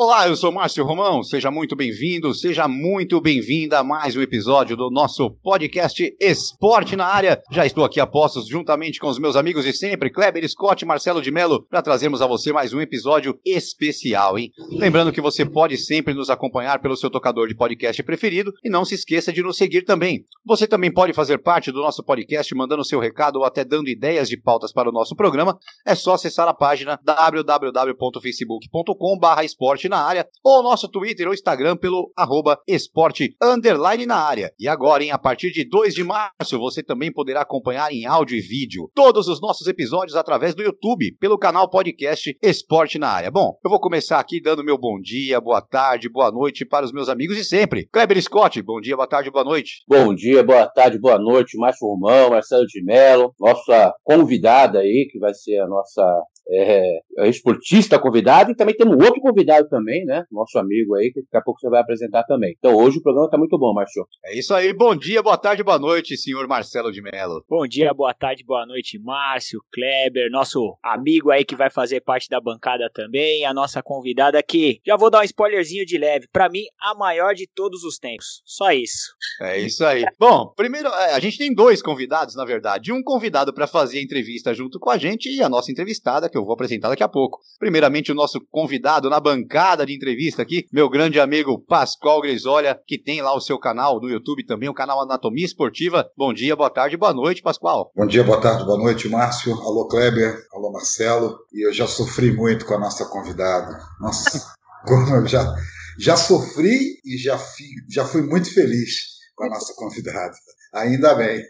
Olá, eu sou Márcio Romão, seja muito bem-vindo, seja muito bem-vinda a mais um episódio do nosso podcast Esporte na Área. Já estou aqui a postos juntamente com os meus amigos de sempre, Kleber Scott e Marcelo de Mello, para trazermos a você mais um episódio especial, hein? Lembrando que você pode sempre nos acompanhar pelo seu tocador de podcast preferido e não se esqueça de nos seguir também. Você também pode fazer parte do nosso podcast mandando seu recado ou até dando ideias de pautas para o nosso programa. É só acessar a página www.facebook.com/esporte na área, ou nosso Twitter ou Instagram pelo arroba esporte underline na área. E agora, hein, a partir de 2 de março, você também poderá acompanhar em áudio e vídeo todos os nossos episódios através do YouTube, pelo canal podcast Esporte na Área. Bom, eu vou começar aqui dando meu bom dia, boa tarde, boa noite para os meus amigos de sempre. Kleber Scott, bom dia, boa tarde, boa noite. Bom dia, boa tarde, boa noite, Márcio Romão, Marcelo de Mello, nossa convidada aí, que vai ser a nossa é, é esportista convidado, e também temos outro convidado também, né? Nosso amigo aí, que daqui a pouco você vai apresentar também. Então hoje o programa está muito bom, Márcio. É isso aí, bom dia, boa tarde, boa noite, senhor Marcelo de Mello. Bom dia, boa tarde, boa noite, Márcio, Kleber, nosso amigo aí que vai fazer parte da bancada também, a nossa convidada aqui. Já vou dar um spoilerzinho de leve, para mim, a maior de todos os tempos. Só isso. É isso aí. Bom, primeiro, é, a gente tem dois convidados, na verdade. Um convidado para fazer a entrevista junto com a gente e a nossa entrevistada, que eu vou apresentar daqui a pouco. Primeiramente, o nosso convidado na bancada de entrevista aqui, meu grande amigo Pascoal Grisolha, que tem lá o seu canal no YouTube também, o canal Anatomia Esportiva. Bom dia, boa tarde, boa noite, Pascoal. Bom dia, boa tarde, boa noite, Márcio. Alô, Kleber. Alô, Marcelo. E eu já sofri muito com a nossa convidada. Nossa, como eu já, já sofri e já, fi, já fui muito feliz com a nossa convidada. Ainda bem.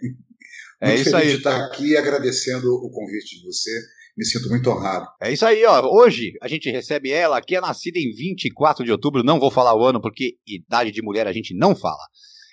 É muito é isso aí. de estar aqui agradecendo o convite de você me sinto muito honrado. É isso aí, ó. Hoje a gente recebe ela, que é nascida em 24 de outubro. Não vou falar o ano porque idade de mulher a gente não fala.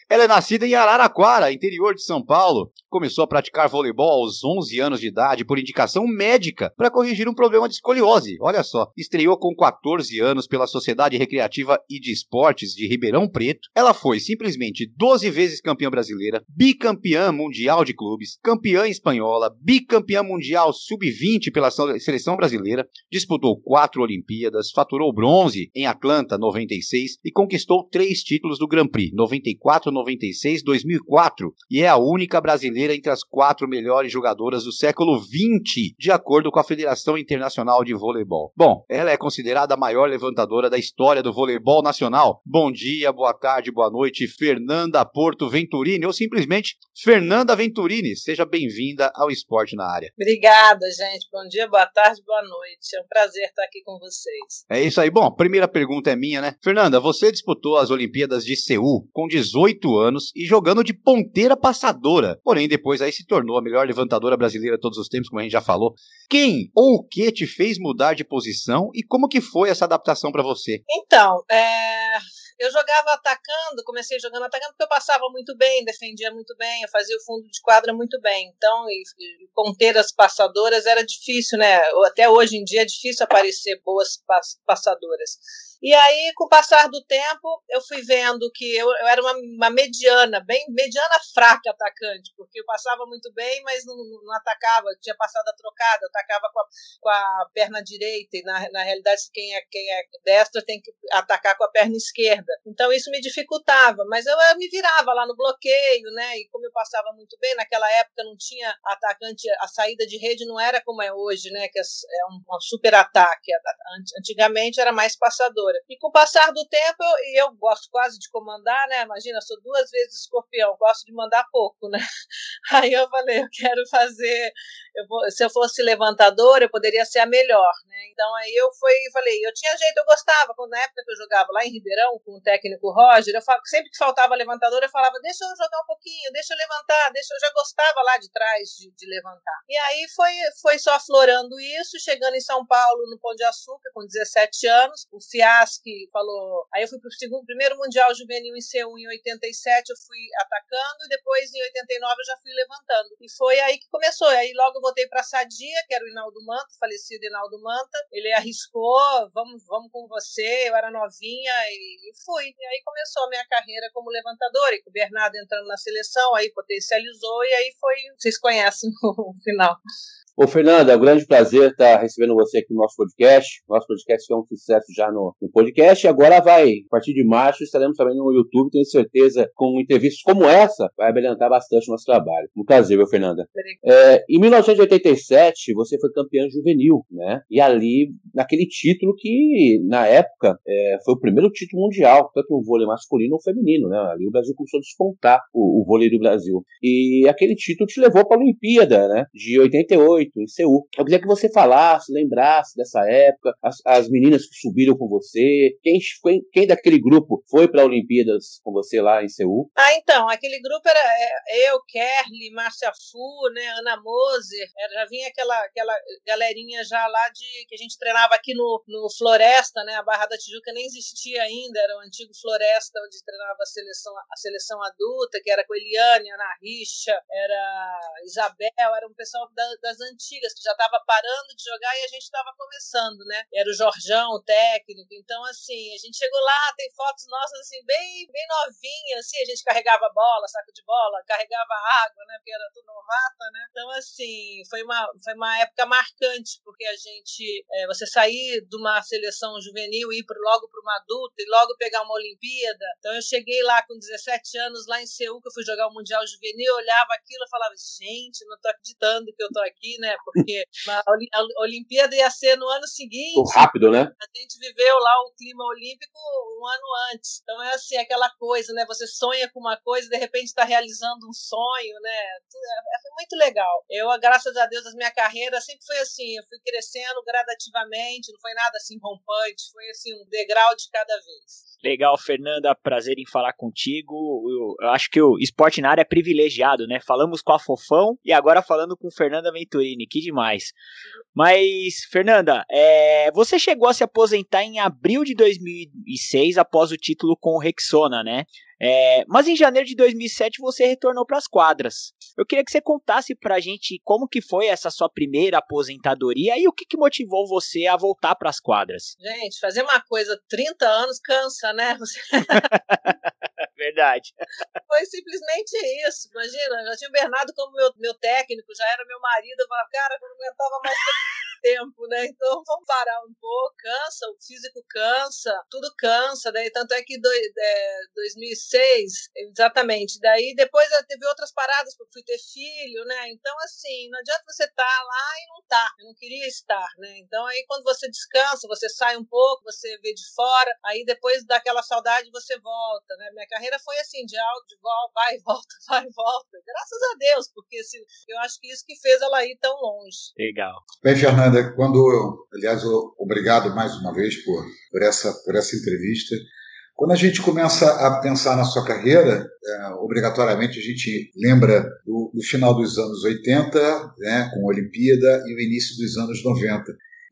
Ela é nascida em Araraquara, interior de São Paulo. Começou a praticar voleibol aos 11 anos de idade por indicação médica para corrigir um problema de escoliose. Olha só, estreou com 14 anos pela Sociedade Recreativa e de Esportes de Ribeirão Preto. Ela foi simplesmente 12 vezes campeã brasileira, bicampeã mundial de clubes, campeã espanhola, bicampeã mundial sub-20 pela seleção brasileira, disputou quatro Olimpíadas, faturou bronze em Atlanta 96 e conquistou três títulos do Grand Prix 94, 96, 2004 e é a única brasileira entre as quatro melhores jogadoras do século XX, de acordo com a Federação Internacional de Voleibol. Bom, ela é considerada a maior levantadora da história do voleibol nacional. Bom dia, boa tarde, boa noite, Fernanda Porto Venturini, ou simplesmente Fernanda Venturini. Seja bem-vinda ao Esporte na Área. Obrigada, gente. Bom dia, boa tarde, boa noite. É um prazer estar aqui com vocês. É isso aí. Bom, a primeira pergunta é minha, né? Fernanda, você disputou as Olimpíadas de Seul com 18 anos e jogando de ponteira passadora. Porém, depois aí se tornou a melhor levantadora brasileira de todos os tempos, como a gente já falou. Quem ou o que te fez mudar de posição e como que foi essa adaptação para você? Então, é eu jogava atacando, comecei jogando atacando porque eu passava muito bem, defendia muito bem, eu fazia o fundo de quadra muito bem. Então, e, e ponteiras passadoras era difícil, né? Até hoje em dia é difícil aparecer boas passadoras. E aí, com o passar do tempo, eu fui vendo que eu, eu era uma, uma, mediana, bem mediana fraca atacante, porque eu passava muito bem, mas não, não atacava, eu tinha passado a trocada, atacava com a, com a perna direita, e na, na realidade, quem é, quem é destra tem que atacar com a perna esquerda. Então, isso me dificultava, mas eu, eu me virava lá no bloqueio, né? E como eu passava muito bem, naquela época não tinha atacante, a saída de rede não era como é hoje, né? Que é, é um, um super ataque. Antigamente era mais passador. E com o passar do tempo, e eu, eu, gosto quase de comandar, né? Imagina, sou duas vezes escorpião, gosto de mandar pouco, né? Aí eu falei, eu quero fazer. Eu vou, se eu fosse levantador, eu poderia ser a melhor, né? Então aí eu fui falei, eu tinha jeito, eu gostava, quando na época que eu jogava lá em Ribeirão, com o técnico Roger, eu falo, sempre que faltava levantador, eu falava, deixa eu jogar um pouquinho, deixa eu levantar, deixa eu já gostava lá de trás de, de levantar. E aí foi, foi só aflorando isso, chegando em São Paulo, no Pão de Açúcar, com 17 anos, o Fiaschi falou, aí eu fui pro segundo, primeiro Mundial Juvenil em C1 em 87, eu fui atacando, e depois em 89 eu já fui levantando. E foi aí que começou, aí logo eu voltei pra Sadia, que era o Inaldo Manta, falecido Inaldo Manta, ele arriscou, vamos, vamos com você, eu era novinha, e, e fui. E aí começou a minha carreira como levantadora, e com o Bernardo entrando na seleção, aí potencializou, e aí foi, vocês conhecem o final. Ô, Fernanda, é um grande prazer estar recebendo você aqui no nosso podcast. Nosso podcast é um sucesso já no, no podcast e agora vai, a partir de março, estaremos também no YouTube. Tenho certeza, com entrevistas como essa, vai abrilhantar bastante o nosso trabalho. Um prazer, viu, Fernanda? É, em 1987, você foi campeã juvenil, né? E ali, naquele título que, na época, é, foi o primeiro título mundial, tanto no vôlei masculino ou feminino, né? Ali o Brasil começou a despontar o, o vôlei do Brasil. E aquele título te levou para a Olimpíada, né? De 88 em Seul. Eu queria que você falasse, lembrasse dessa época, as, as meninas que subiram com você, quem, quem, quem daquele grupo foi para Olimpíadas com você lá em Seul? Ah, então, aquele grupo era é, eu, Kerly, Márcia Fu, né, Ana Moser, já vinha aquela, aquela galerinha já lá de que a gente treinava aqui no, no Floresta, né, a Barra da Tijuca nem existia ainda, era o antigo Floresta onde treinava a seleção, a seleção adulta, que era com Eliane, Ana Richa, era Isabel, era um pessoal das, das antigas, que já estava parando de jogar e a gente estava começando, né? Era o Jorjão, o técnico. Então, assim, a gente chegou lá, tem fotos nossas, assim, bem, bem novinhas, assim, a gente carregava bola, saco de bola, carregava água, né? Porque era tudo novata, né? Então, assim, foi uma, foi uma época marcante, porque a gente, é, você sair de uma seleção juvenil e ir pro, logo para uma adulta e logo pegar uma Olimpíada. Então, eu cheguei lá com 17 anos, lá em Seul, que eu fui jogar o Mundial Juvenil, olhava aquilo e falava, gente, não tô acreditando que eu tô aqui, né? Porque a Olimpíada ia ser no ano seguinte. Muito rápido, né? A gente viveu lá o clima olímpico um ano antes. Então é assim, aquela coisa, né? Você sonha com uma coisa e de repente está realizando um sonho, né? É, foi muito legal. Eu, graças a Deus, a minha carreira sempre foi assim. Eu fui crescendo gradativamente, não foi nada assim rompante, foi assim um degrau de cada vez. Legal, Fernanda, prazer em falar contigo. Eu, eu, acho que o esporte na área é privilegiado, né? Falamos com a Fofão e agora falando com Fernanda Venturini, que demais. Mas, Fernanda, é, você chegou a se aposentar em abril de 2006 após o título com o Rexona, né? É, mas em janeiro de 2007 você retornou para as quadras. Eu queria que você contasse para a gente como que foi essa sua primeira aposentadoria e o que, que motivou você a voltar para as quadras. Gente, fazer uma coisa 30 anos cansa, né? Verdade. Foi simplesmente isso. Imagina, já tinha o Bernardo como meu, meu técnico, já era meu marido. Eu falava, cara, eu não aguentava mais tempo, né? Então vamos parar um pouco. Cansa, o físico cansa, tudo cansa. Daí, tanto é que do, é, 2006, exatamente. Daí depois teve outras paradas, porque fui ter filho, né? Então, assim, não adianta você estar tá lá e não tá. Eu não queria estar, né? Então, aí quando você descansa, você sai um pouco, você vê de fora, aí depois daquela saudade você volta, né? Minha carreira foi assim, de alto, de volta, vai e volta, vai e volta. Graças a Deus, porque assim, eu acho que isso que fez ela ir tão longe. Legal. Bem, Fernanda, quando eu, aliás, eu, obrigado mais uma vez por, por, essa, por essa entrevista. Quando a gente começa a pensar na sua carreira, é, obrigatoriamente a gente lembra do, do, final dos anos 80, né, com a Olimpíada, e o início dos anos 90.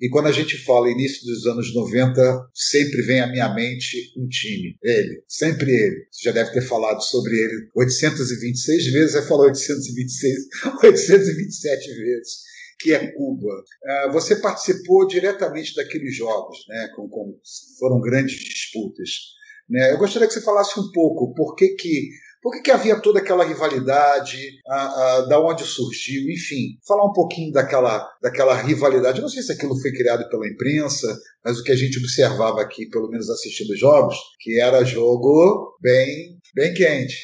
E quando a gente fala início dos anos 90, sempre vem à minha mente um time. Ele, sempre ele. Você já deve ter falado sobre ele 826 vezes, vai falar 826, 827 vezes que é Cuba. É, você participou diretamente daqueles jogos, né, com, com, foram grandes disputas. Né? Eu gostaria que você falasse um pouco por que, que por que, que havia toda aquela rivalidade? A, a, da onde surgiu? Enfim, falar um pouquinho daquela, daquela rivalidade. Eu não sei se aquilo foi criado pela imprensa, mas o que a gente observava aqui, pelo menos assistindo os jogos, que era jogo bem, bem quente.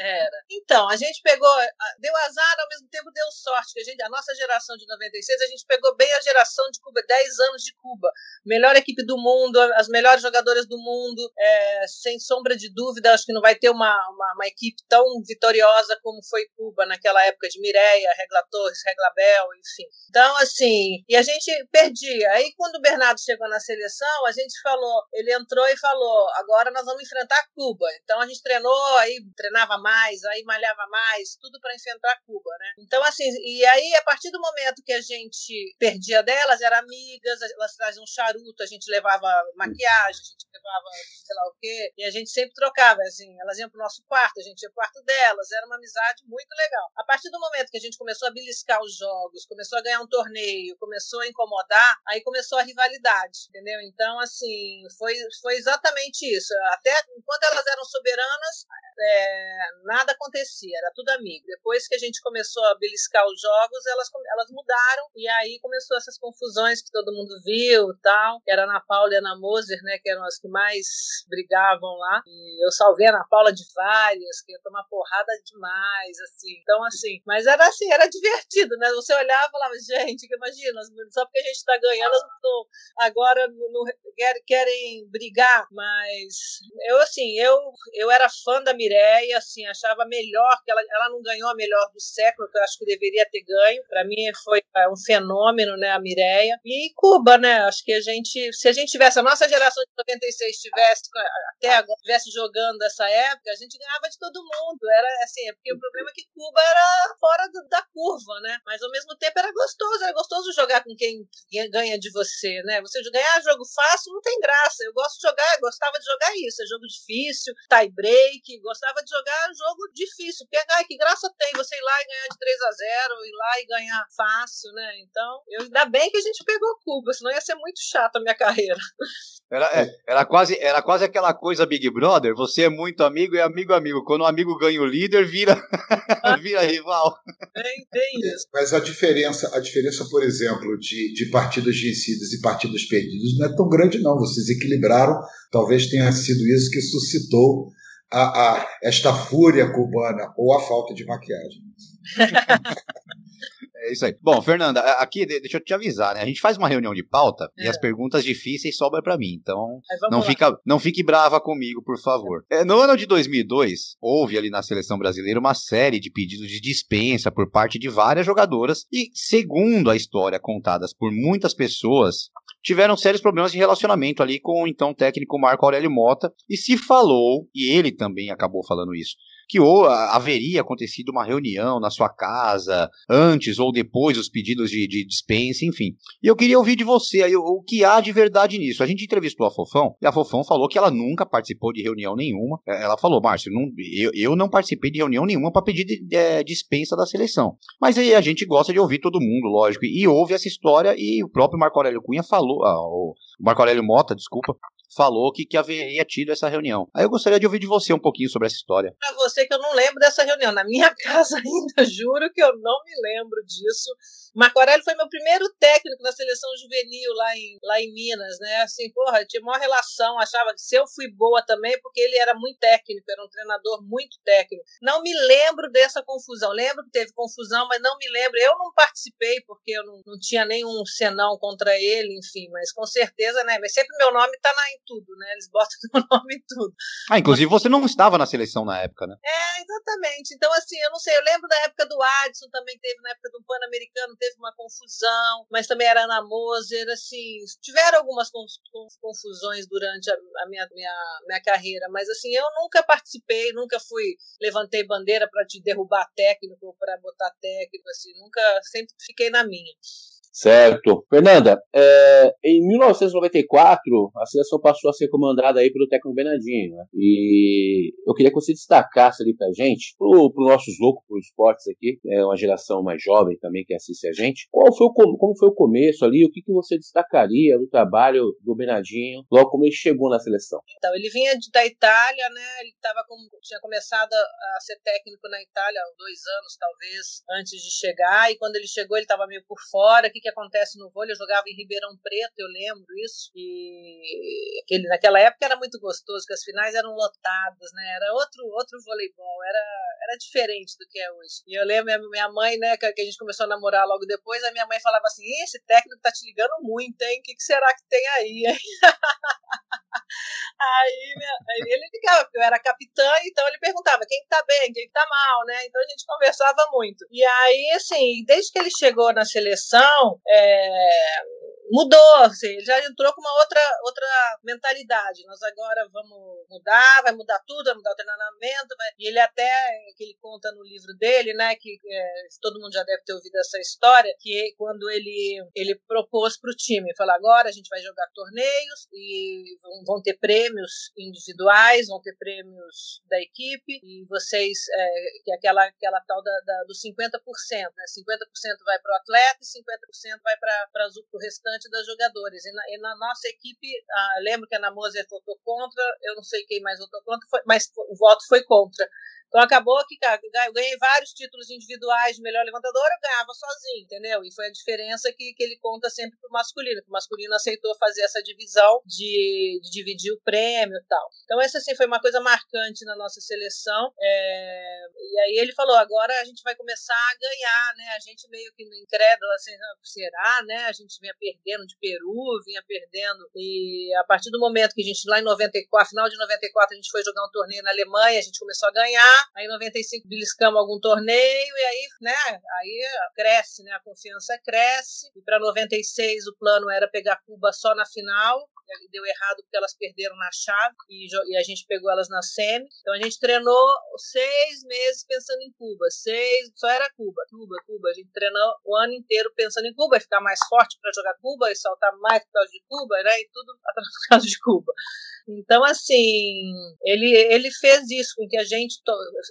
Era. Então, a gente pegou, deu azar, ao mesmo tempo deu sorte, que a gente, a nossa geração de 96, a gente pegou bem a geração de Cuba, 10 anos de Cuba. Melhor equipe do mundo, as melhores jogadoras do mundo, é, sem sombra de dúvida, acho que não vai ter uma, uma, uma, equipe tão vitoriosa como foi Cuba naquela época de Mireia, Regla Torres, Regla Bel, enfim. Então, assim, e a gente perdia. Aí, quando o Bernardo chegou na seleção, a gente falou, ele entrou e falou, agora nós vamos enfrentar Cuba. Então, a gente treinou, aí treinava mais, aí malhava mais, tudo para enfrentar Cuba, né? Então, assim, e aí, a partir do momento que a gente perdia delas, eram amigas, elas traziam charuto, a gente levava maquiagem, a gente levava sei lá o quê, e a gente sempre trocava, assim, elas iam pro nosso quarto, a gente ia pro quarto delas, era uma amizade muito legal. A partir do momento que a gente começou a beliscar os jogos, começou a ganhar um torneio, começou a incomodar, aí começou a rivalidade, entendeu? Então, assim, foi, foi exatamente isso. Até enquanto elas eram soberanas, é, nada acontecia, era tudo amigo. Depois que a gente começou a beliscar os jogos, elas, elas mudaram e aí começou essas confusões que todo mundo viu tal. Que era a Ana Paula e a Ana Moser, né, que eram as que mais brigavam lá. E eu salvei a Ana Paula de várias, que ia tomar porrada demais, assim. Então, assim, mas era assim, era divertido, né? Você olhava e falava, gente, imagina, só porque a gente tá ganhando, elas não, agora querem brigar, mas eu, assim, eu, eu era fã da Mireia, assim, achava melhor, que ela, ela não ganhou a melhor do século, que eu acho que deveria ter ganho. Para mim foi é, um fenômeno, né, a Mireia. E Cuba, né? Acho que a gente, se a gente tivesse, a nossa geração de 96 tivesse, até agora, tivesse jogando essa época, a gente ganhava de todo mundo. Era assim, é porque o problema é que Cuba era fora do, da curva, né? Mas ao mesmo tempo era gostoso, era gostoso jogar com quem ganha de você, né? Você ganhar jogo fácil não tem graça. Eu gosto de jogar, gostava de jogar isso, é jogo difícil, tie break, gostava de jogar jogo difícil, porque ai, que graça tem você ir lá e ganhar de 3 a 0 ir lá e ganhar fácil, né? Então, eu, ainda bem que a gente pegou Cuba, senão ia ser muito chato a minha carreira. Era, é, era, quase, era quase aquela coisa Big Brother, você é muito amigo e amigo amigo. Quando o amigo ganha o líder, vira, vira rival. Tem, tem isso. Mas a diferença, a diferença, por exemplo, de, de partidas vencidas e partidas perdidas não é tão grande, não. Vocês equilibraram, talvez tenha sido isso que suscitou a, a, esta fúria cubana ou a falta de maquiagem. É isso aí. Bom, Fernanda, aqui deixa eu te avisar, né? A gente faz uma reunião de pauta é. e as perguntas difíceis sobram para mim. Então, não, fica, não fique brava comigo, por favor. É, no ano de 2002, houve ali na seleção brasileira uma série de pedidos de dispensa por parte de várias jogadoras e, segundo a história contadas por muitas pessoas, tiveram sérios problemas de relacionamento ali com o então técnico Marco Aurélio Mota e se falou, e ele também acabou falando isso, que ou haveria acontecido uma reunião na sua casa antes ou depois dos pedidos de, de dispensa, enfim. E eu queria ouvir de você aí o, que há de verdade nisso. A gente entrevistou a Fofão e a Fofão falou que ela nunca participou de reunião nenhuma. É, ela falou, Márcio, não, eu, eu não participei de reunião nenhuma para pedir de, de, dispensa da seleção. Mas aí a gente gosta de ouvir todo mundo, lógico. E, e ouve essa história e o próprio Marco Aurélio Cunha falou, ah, o Marco Aurélio Mota, desculpa, falou que, que haveria tido essa reunião. Aí eu gostaria de ouvir de você um pouquinho sobre essa história. Pra você que eu não lembro dessa reunião. Na minha casa ainda, juro que eu não me lembro disso. Marco Aurélio foi meu primeiro técnico na seleção juvenil lá em, lá em Minas, né? Assim, porra, tinha uma relação, achava que se eu fui boa também, porque ele era muito técnico, era um treinador muito técnico. Não me lembro dessa confusão. Lembro que teve confusão, mas não me lembro. Eu não participei porque eu não, não tinha nenhum senão contra ele, enfim, mas com certeza, né? Mas sempre meu nome tá na, em tudo, né? Eles botam meu nome em tudo. Ah, inclusive você não estava na seleção na época, né? É, exatamente. Então, assim, eu não sei, eu lembro da época do Adson, também teve na época do Pan-Americano, teve uma confusão, mas também era Ana Moser, assim, tiveram algumas confusões durante a, a minha, minha, minha carreira, mas assim, eu nunca participei, nunca fui, levantei bandeira para te derrubar técnico, para botar técnico, assim, nunca, sempre fiquei na minha. Certo. Fernanda, é, em 1994, a seleção passou a ser comandada aí pelo técnico Bernardinho, né? E eu queria que você destacasse ali pra gente, pro, pro nossos loucos pro esportes aqui, é uma geração mais jovem também que assiste a gente, qual foi o, como foi o começo ali, o que, que você destacaria do trabalho do Bernardinho logo como ele chegou na seleção? Então, ele vinha da Itália, né? Ele tava com, tinha começado a ser técnico na Itália há dois anos, talvez, antes de chegar, e quando ele chegou ele estava meio por fora, que que, acontece no vôlei. Eu jogava em Ribeirão Preto, eu lembro isso. E aquele, naquela época era muito gostoso, que as finais eram lotadas, né? Era outro, outro voleibol, era, era diferente do que é hoje. E eu lembro minha, mãe, né, que, que a gente começou a namorar logo depois, a minha mãe falava assim: esse técnico tá te ligando muito, hein? O que, que será que tem aí, Aí, aí, ele ligava, porque eu era capitã, então ele perguntava quem tá bem, quem tá mal, né? Então a gente conversava muito. E aí, assim, desde que ele chegou na seleção, é, mudou, assim, ele já entrou com uma outra, outra mentalidade. Nós agora vamos mudar, vai mudar tudo, vai mudar o treinamento. Vai... E ele até, que ele conta no livro dele, né, que é, todo mundo já deve ter ouvido essa história, que quando ele, ele propôs para o time, falou, agora a gente vai jogar torneios e vão, ter prêmios individuais, vão ter prêmios da equipe, e vocês, é, que é aquela, aquela tal da, da, dos 50%, né, 50% vai para o atleta e 50% vai para o restante restante das jogadores. E na, e na nossa equipe, ah, lembro que a Ana Moser votou contra, eu não sei quem mais votou contra, foi, mas o voto foi contra. Então acabou que cara, eu ganhei vários títulos individuais de melhor levantador, eu ganhava sozinho, entendeu? E foi a diferença que, que ele conta sempre pro masculino, que o masculino aceitou fazer essa divisão de, de dividir o prêmio e tal. Então essa assim foi uma coisa marcante na nossa seleção. É, e aí ele falou, agora a gente vai começar a ganhar, né? A gente meio que no incrédulo, assim, será, né? A gente vinha perdendo de Peru, vinha perdendo. E a partir do momento que a gente, lá em 94, final de 94, a gente foi jogar um torneio na Alemanha, a gente começou a ganhar, Aí em 95 beliscamos algum torneio e aí, né, aí cresce, né, a confiança cresce. E para 96 o plano era pegar Cuba só na final deu errado porque elas perderam na chave e, a gente pegou elas na semi. Então a gente treinou seis meses pensando em Cuba, seis, só era Cuba, Cuba, Cuba. A gente treinou o ano inteiro pensando em Cuba, ficar mais forte para jogar Cuba e saltar mais por causa de Cuba, né? E tudo por causa de Cuba. Então, assim, ele, ele fez isso com que a gente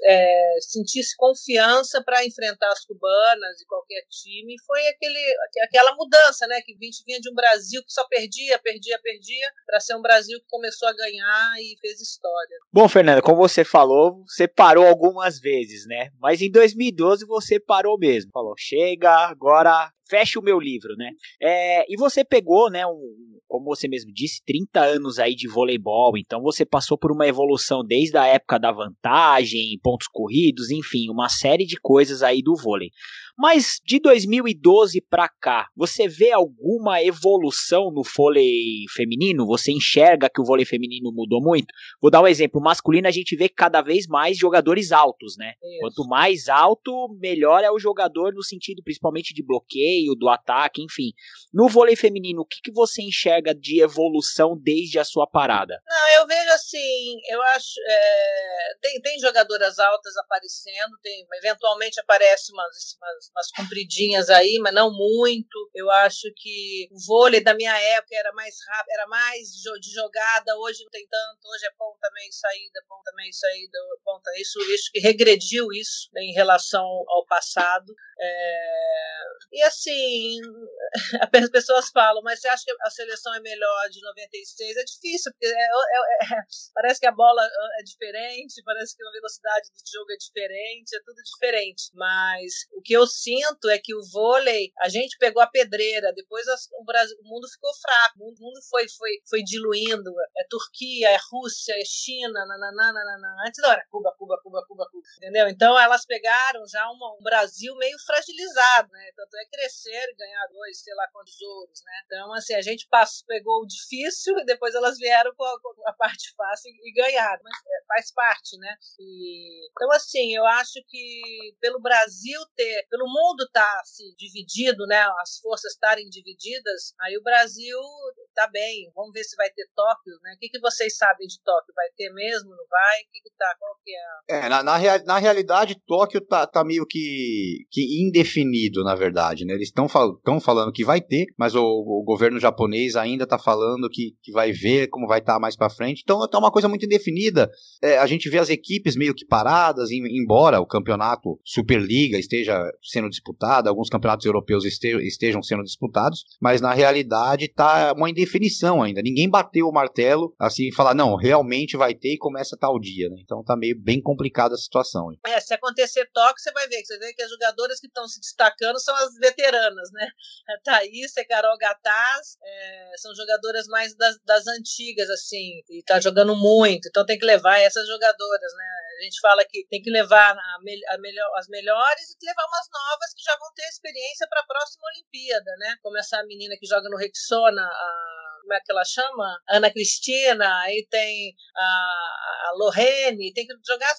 é, sentisse confiança para enfrentar as cubanas e qualquer time. Foi aquele, aquela mudança, né? Que a gente vinha de um Brasil que só perdia, perdia, perdia dia para ser um Brasil que começou a ganhar e fez história. Bom, Fernanda, como você falou, você parou algumas vezes, né? Mas em 2012 você parou mesmo. Falou, chega, agora fecha o meu livro, né? É, e você pegou, né, um, como você mesmo disse, 30 anos aí de voleibol, então você passou por uma evolução desde a época da vantagem, pontos corridos, enfim, uma série de coisas aí do vôlei. Mas de 2012 para cá, você vê alguma evolução no vôlei feminino? Você enxerga que o vôlei feminino mudou muito? Vou dar um exemplo, masculino a gente vê cada vez mais jogadores altos, né? Isso. Quanto mais alto, melhor é o jogador no sentido principalmente de bloqueio, do ataque, enfim. No vôlei feminino, o que, que você enxerga de evolução desde a sua parada? Não, eu vejo assim, eu acho, é, tem, tem jogadoras altas aparecendo, tem, eventualmente aparece umas, umas umas compridinhas aí, mas não muito. Eu acho que o vôlei da minha época era mais rápido, era mais de jogada, hoje não tem tanto, hoje é ponta, meio saída, ponta, meio saída, ponta. Isso, isso que regrediu isso né, em relação ao passado. É... E assim, as pessoas falam, mas você acha que a seleção é melhor de 96? É difícil, porque é, é, é, parece que a bola é diferente, parece que a velocidade do jogo é diferente, é tudo diferente. Mas o que eu sinto é que o vôlei, a gente pegou a pedreira, depois o, Brasil, o mundo ficou fraco, o mundo foi, foi, foi diluindo. É Turquia, é Rússia, é China, nananana. antes não era Cuba, Cuba, Cuba, Cuba, Cuba, entendeu? Então elas pegaram já uma, um Brasil meio fragilizado, né? Tanto é crescer ganhar dois, sei lá quantos ouros, né? Então, assim, a gente passou, pegou o difícil e depois elas vieram com a, com a parte fácil e, e ganharam. Mas é, faz parte, né? E, então, assim, eu acho que pelo Brasil ter, pelo mundo estar tá, assim, dividido, né? As forças estarem divididas, aí o Brasil tá bem. Vamos ver se vai ter Tóquio, né? O que, que vocês sabem de Tóquio? Vai ter mesmo? Não vai? O que, que tá? Qual que é? É, na, na, na realidade, Tóquio tá, tá meio que, que indefinido, na verdade, né? Eles estão fal falando que vai ter, mas o, o governo japonês ainda está falando que, que vai ver como vai estar tá mais para frente. Então tá uma coisa muito indefinida. é, a gente vê as equipes meio que paradas, em, embora o campeonato Superliga esteja sendo disputado, alguns campeonatos europeus estejam, sendo disputados, mas na realidade tá uma indefinição ainda. Ninguém bateu o martelo assim e falar, não, realmente vai ter e começa tal dia, né? Então tá meio bem complicada a situação. Hein? É, se acontecer toque, você vai ver, você que as jogadoras que estão se destacando são as veteranas, né? A Thaís, a Carol Gataz, é, são jogadoras mais das, das antigas, assim, e tá jogando muito, então tem que levar essas jogadoras, né? A gente fala que tem que levar a, a melhor, as melhores e levar umas novas que já vão ter experiência para a próxima Olimpíada, né? Como essa menina que joga no Rexona, a como é que ela chama? Ana Cristina, aí tem a, Lorene, tem que jogar,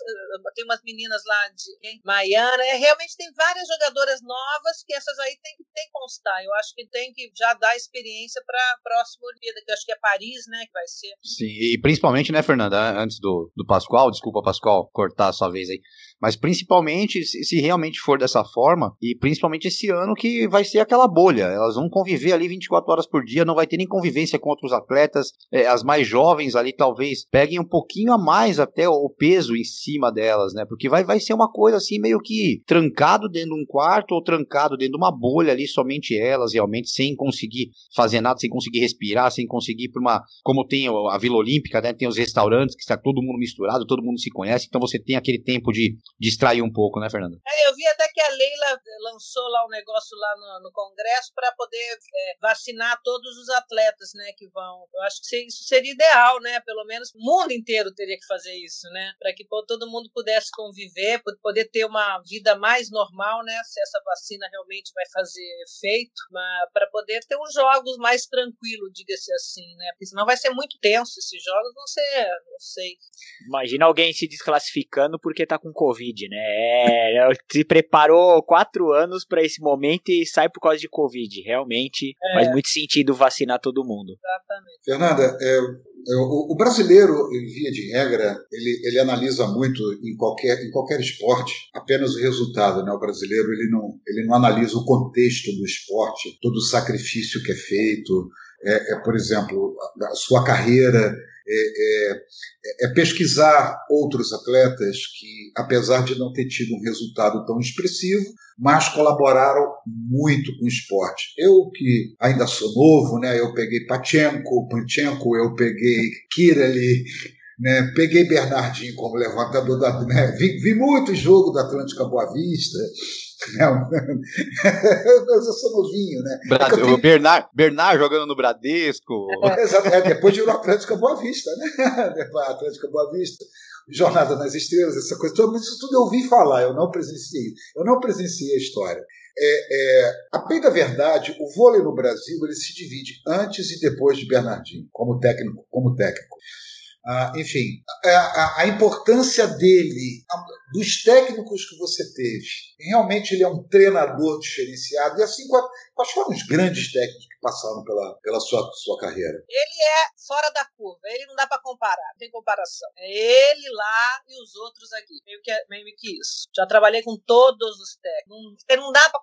tem umas meninas lá de hein? Maiana, é, realmente tem várias jogadoras novas que essas aí tem que, tem constar. Eu acho que tem que já dar experiência para a próxima Olimpíada, que eu acho que é Paris, né, que vai ser. Sim, e principalmente, né, Fernanda, antes do, do Pascoal, desculpa, Pascoal, cortar a sua vez aí, mas principalmente se, realmente for dessa forma, e principalmente esse ano que vai ser aquela bolha, elas vão conviver ali 24 horas por dia, não vai ter nem convivência com outros atletas. É, as mais jovens ali talvez peguem um pouquinho a mais até o peso em cima delas, né? Porque vai, vai ser uma coisa assim meio que trancado dentro de um quarto ou trancado dentro de uma bolha ali, somente elas, realmente, sem conseguir fazer nada, sem conseguir respirar, sem conseguir ir para uma. Como tem a Vila Olímpica, né? Tem os restaurantes que está todo mundo misturado, todo mundo se conhece, então você tem aquele tempo de distrair um pouco, né, Fernanda? É, eu vi até que a Leila lançou lá um negócio lá no, no Congresso para poder é, vacinar todos os atletas, né? que vão. Eu acho que isso seria ideal, né? Pelo menos o mundo inteiro teria que fazer isso, né? Para que todo mundo pudesse conviver, poder ter uma vida mais normal, né? Se essa vacina realmente vai fazer efeito, para poder ter os jogos mais tranquilos, diga-se assim, né? Porque senão vai ser muito tenso esses jogos, vão ser, não sei. Imagina alguém se desclassificando porque tá com Covid, né? É, se preparou quatro anos para esse momento e sai por causa de Covid. Realmente é. faz muito sentido vacinar todo mundo. Exatamente. Fernanda, é, é, o, o, brasileiro, via de regra, ele, ele analisa muito em qualquer, em qualquer esporte apenas o resultado. Né? O brasileiro ele não, ele não analisa o contexto do esporte, todo o sacrifício que é feito. É, é por exemplo, a, a sua carreira, é, é, é, pesquisar outros atletas que, apesar de não ter tido um resultado tão expressivo, mas colaboraram muito com o esporte. Eu que ainda sou novo, né, eu peguei Pachenko, Panchenko, eu peguei Kirali, né, peguei Bernardinho como levantador, da, né, vi, vi muito jogo do Atlântica Boa Vista, não, eu sou novinho, né? Brad... É tenho... O Bernard, Bernard jogando no Bradesco. É, é, depois virou Atlético Boa Vista, né? Atlético Boa Vista, Jornada nas Estrelas, essa coisa toda, mas isso tudo eu ouvi falar, eu não presenciei. Eu não presenciei a história. É, é, a bem da verdade, o vôlei no Brasil ele se divide antes e depois de Bernardinho, como técnico. Como técnico. Ah, enfim, a, a, importância dele, a, dos técnicos que você teve. Realmente ele é um treinador diferenciado. E assim, quais foram os grandes técnicos que passaram pela, pela sua, sua carreira? Ele é fora da curva, ele não dá para comparar, não tem comparação. É ele lá e os outros aqui. Meio que, meio que isso. Já trabalhei com todos os técnicos. Não, não dá para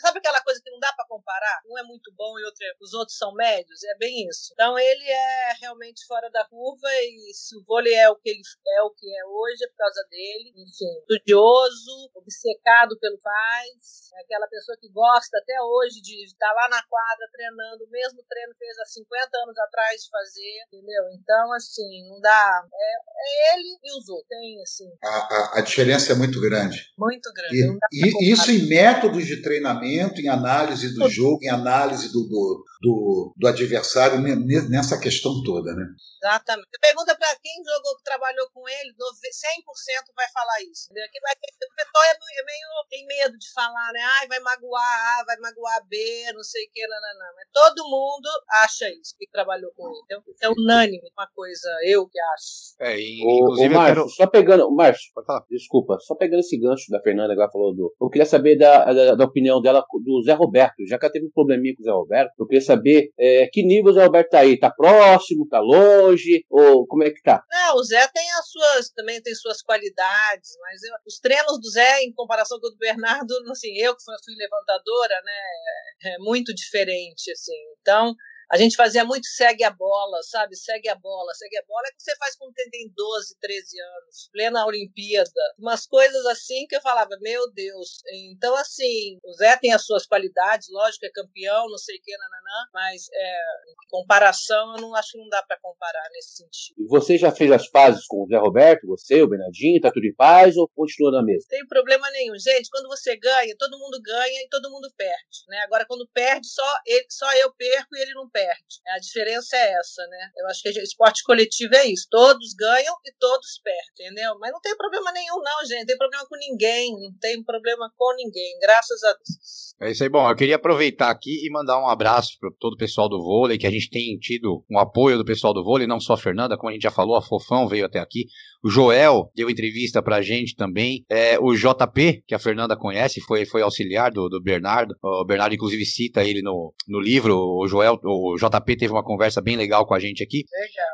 Sabe aquela coisa que não dá para comparar? Um é muito bom e outro é, os outros são médios? É bem isso. Então ele é realmente fora da curva e se o vôlei é o que ele é o que é hoje é por causa dele. Enfim, estudioso, obcecado pelo paz, é aquela pessoa que gosta até hoje de estar lá na quadra treinando, o mesmo treino que fez há 50 anos atrás de fazer, entendeu? Então, assim, não dá. É, é ele e os outros. Tem, assim. A, a, a diferença é muito grande. Muito grande. E, e isso em métodos de treinamento, em análise do jogo, em análise do, do, do, do adversário, nessa questão toda, né? Exatamente. Pergunta para quem jogou, trabalhou com ele, 100% vai falar isso. Entendeu? Que vai, o pessoal é meio, tem medo de falar, né? Ai, vai magoar A, vai magoar B, não sei o que, não, não, não. Mas todo mundo acha isso, que trabalhou com ele. Então, é unânime uma coisa, eu que acho. É, e, inclusive. Ô, Márcio, quero... só pegando. Márcio, desculpa, só pegando esse gancho da Fernanda agora falou do. Eu queria saber da, da, da, opinião dela do Zé Roberto. Já que ela teve um probleminha com o Zé Roberto, eu queria saber é, que nível o Zé Roberto tá aí. Tá próximo, tá longe? Ou como é que tá? Não, o Zé tem as suas, também tem suas qualidades, mas eu, os treinos do Zé, em comparação com o do Bernardo, assim, eu que fui levantadora, né, é muito diferente, assim. Então, A gente fazia muito segue a bola, sabe? Segue a bola, segue a bola. É que você faz quando tem 12, 13 anos, plena Olimpíada. Umas coisas assim que eu falava, meu Deus. Então, assim, o Zé tem as suas qualidades, lógico, é campeão, não sei o que, nananã, mas é, comparação, eu não acho que não dá para comparar nesse sentido. E você já fez as pazes com o Zé Roberto, você, o Bernardinho, tá tudo em paz ou continua na mesma? Tem problema nenhum. Gente, quando você ganha, todo mundo ganha e todo mundo perde, né? Agora, quando perde, só, ele, só eu perco e ele não perde. A diferença é essa, né? Eu acho que esporte coletivo é isso. Todos ganham e todos perdem, entendeu? Mas não tem problema nenhum, não, gente. Não tem problema com ninguém. Não tem problema com ninguém. Graças a Deus. É isso aí. Bom, eu queria aproveitar aqui e mandar um abraço para todo o pessoal do vôlei, que a gente tem tido um apoio do pessoal do vôlei, não só a Fernanda, como a gente já falou, a Fofão veio até aqui. O Joel deu entrevista pra gente também. É, o JP, que a Fernanda conhece, foi, foi auxiliar do, do Bernardo. O Bernardo, inclusive, cita ele no, no livro. O Joel, o JP teve uma conversa bem legal com a gente aqui.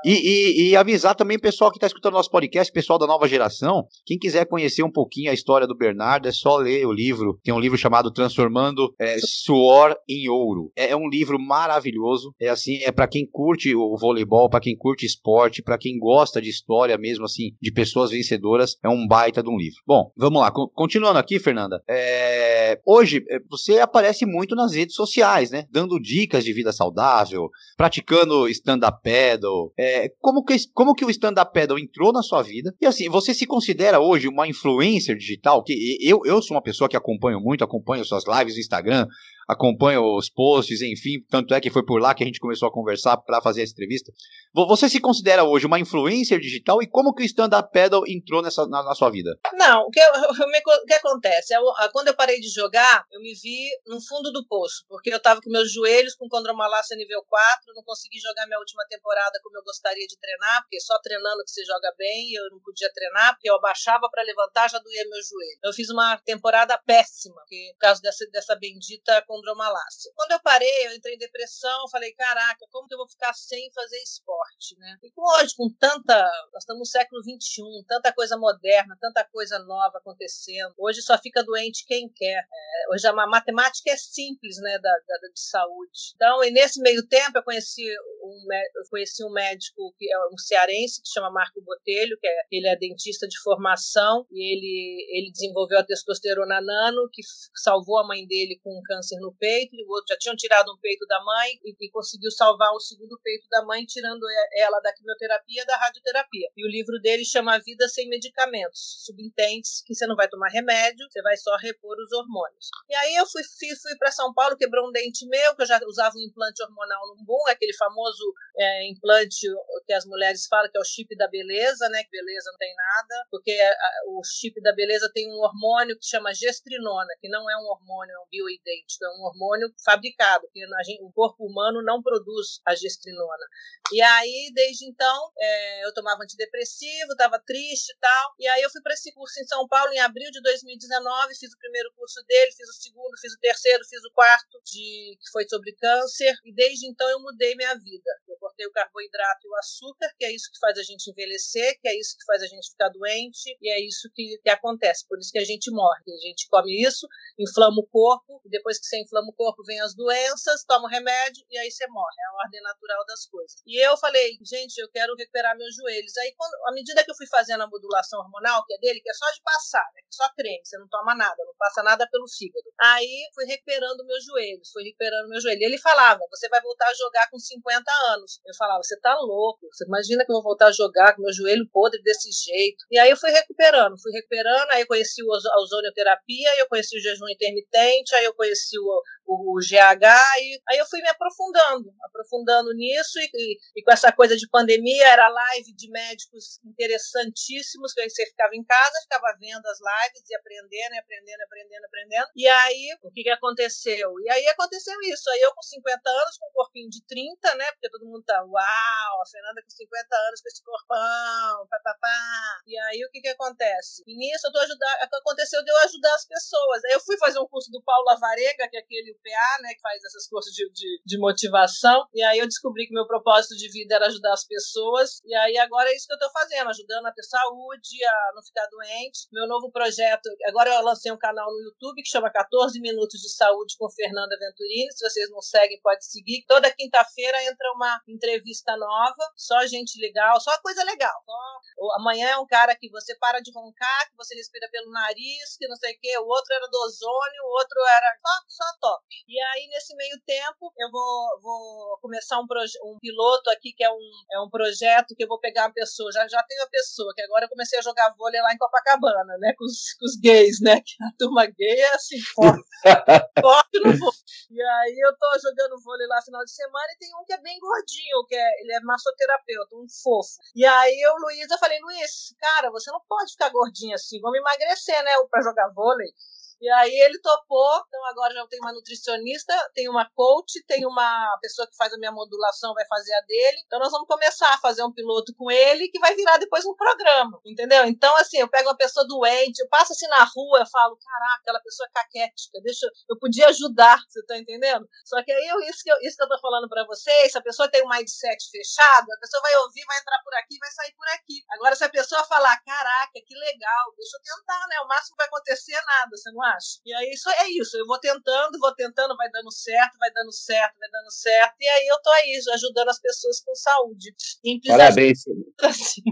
E, e, e avisar também o pessoal que está escutando nosso podcast, pessoal da nova geração, quem quiser conhecer um pouquinho a história do Bernardo, é só ler o livro. Tem um livro chamado Transformando é, Suor em Ouro. É, é um livro maravilhoso. É assim, é para quem curte o voleibol, para quem curte esporte, para quem gosta de história mesmo, assim, de pessoas vencedoras, é um baita de um livro. Bom, vamos lá. Continuando aqui, Fernanda. É... Hoje, é, você aparece muito nas redes sociais, né? Dando dicas de vida saudável, praticando stand-up paddle. É... Como, que, como que o stand-up paddle entrou na sua vida? E assim, você se considera hoje uma influencer digital? Que eu, eu sou uma pessoa que acompanho muito, acompanho suas lives no Instagram, acompanha os posts, enfim, tanto é que foi por lá que a gente começou a conversar para fazer essa entrevista. Você se considera hoje uma influencer digital e como que o stand-up paddle entrou nessa, na, na, sua vida? Não, o que, o que acontece? Eu, quando eu parei de jogar, eu me vi no fundo do poço, porque eu estava com meus joelhos com condromalácia nível 4, não consegui jogar minha última temporada como eu gostaria de treinar, porque só treinando que você joga bem, eu não podia treinar, porque eu abaixava para levantar, já doía meu joelho. Eu fiz uma temporada péssima, porque, por causa dessa, dessa bendita condromalácia. Quando eu parei, eu entrei em depressão, falei, caraca, como que eu vou ficar sem fazer esporte, né? E hoje, com tanta, nós estamos no século 21, tanta coisa moderna, tanta coisa nova acontecendo, hoje só fica doente quem quer. É, hoje a matemática é simples, né, da, da, de saúde. Então, e nesse meio tempo, eu conheci um, eu conheci um médico que é um cearense, que chama Marco Botelho, que é, ele é dentista de formação, e ele, ele desenvolveu a testosterona nano, que salvou a mãe dele com um câncer no peito, o outro já tinham tirado um peito da mãe e, e, conseguiu salvar o segundo peito da mãe, tirando ela da quimioterapia e da radioterapia. E o livro dele chama Vida Sem Medicamentos. Subentende-se que você não vai tomar remédio, você vai só repor os hormônios. E aí eu fui, fui, fui para São Paulo, quebrou um dente meu, que eu já usava um implante hormonal no aquele famoso é, implante que as mulheres falam que é o chip da beleza, né? Que beleza não tem nada, porque a, o chip da beleza tem um hormônio que chama gestrinona, que não é um hormônio, é um bioidêntico, é um hormônio fabricado, porque gente, o corpo humano não produz a gestrinona. E aí, desde então, é, eu tomava antidepressivo, estava triste e tal. E aí eu fui para esse curso em São Paulo em abril de 2019, fiz o primeiro curso dele, fiz o segundo, fiz o terceiro, fiz o quarto, de, que foi sobre câncer. E desde então eu mudei minha vida. Eu cortei o carboidrato e o açúcar, que é isso que faz a gente envelhecer, que é isso que faz a gente ficar doente, e é isso que, que acontece. Por isso que a gente morre. A gente come isso, inflama o corpo, e depois que você inflama o corpo, vem as doenças, toma o remédio e aí você morre. É a ordem natural das coisas. E eu falei, gente, eu quero recuperar meus joelhos. Aí, quando, à medida que eu fui fazendo a modulação hormonal, que é dele, que é só de passar, né? Que só creme, você não toma nada, não passa nada pelo fígado. Aí fui recuperando meus joelhos, fui recuperando meus joelhos. E ele falava, você vai voltar a jogar com 50 anos. Eu falava, você tá louco, você imagina que eu vou voltar a jogar com meu joelho podre desse jeito. E aí eu fui recuperando, fui recuperando, aí eu conheci a ozonioterapia, aí eu conheci o jejum intermitente, aí eu conheci o, o, o GH, e aí eu fui me aprofundando, aprofundando nisso, e, e, e, com essa coisa de pandemia, era live de médicos interessantíssimos, que aí você ficava em casa, ficava vendo as lives e aprendendo, e aprendendo, aprendendo, aprendendo. E aí, o que, que aconteceu? E aí aconteceu isso, aí eu com 50 anos, com um corpinho de 30, né, porque todo mundo tá, uau, a Fernanda com 50 anos com esse corpão, papapá. E aí o que, que acontece? E nisso eu tô ajudando, aconteceu de eu ajudar as pessoas. Aí eu fui fazer um curso do Paulo Lavarega, que é aquele PA, né, que faz essas coisas de, de, de, motivação, e aí eu descobri que meu propósito de vida era ajudar as pessoas, e aí agora é isso que eu estou fazendo, ajudando a ter saúde, a não ficar doente. Meu novo projeto, agora eu lancei um canal no YouTube que chama 14 Minutos de Saúde com Fernanda Venturini, se vocês não seguem, pode seguir. Toda quinta-feira entra uma entrevista nova, só gente legal, só coisa legal. Só... Amanhã é um cara que você para de roncar, que você respira pelo nariz, que não sei o quê, o outro era do ozônio, o outro era só, só top. E aí, nesse meio tempo, eu vou, vou começar um, um piloto aqui, que é um, é um projeto que eu vou pegar uma pessoa, já, já tenho a pessoa, que agora eu comecei a jogar vôlei lá em Copacabana, né, com os, com os gays, né, que a turma gay é assim, forte, forte no vôlei. E aí eu tô jogando vôlei lá final de semana e tem um que é bem gordinho, que é, ele é massoterapeuta, um fofo. E aí eu, Luísa, falei, Luiz, cara, você não pode ficar gordinho assim, vamos emagrecer, né, pra jogar vôlei. E aí ele topou, então agora já tem uma nutricionista, tem uma coach, tem uma pessoa que faz a minha modulação, vai fazer a dele. Então nós vamos começar a fazer um piloto com ele que vai virar depois um programa, entendeu? Então assim, eu pego uma pessoa doente, eu passo assim na rua, eu falo, caraca, aquela pessoa é caquética, deixa, eu podia ajudar, você tá entendendo? Só que aí eu, isso que eu, isso que eu tô falando para vocês, se a pessoa tem um mindset fechado, a pessoa vai ouvir, vai entrar por aqui, vai sair por aqui. Agora se a pessoa falar, caraca, que legal, deixa eu tentar, né? O máximo vai acontecer é nada, você não acha? Acho. E aí isso é isso. Eu vou tentando, vou tentando, vai dando certo, vai dando certo, vai dando certo. E aí eu tô aí, ajudando as pessoas com saúde. Parabéns. Assim.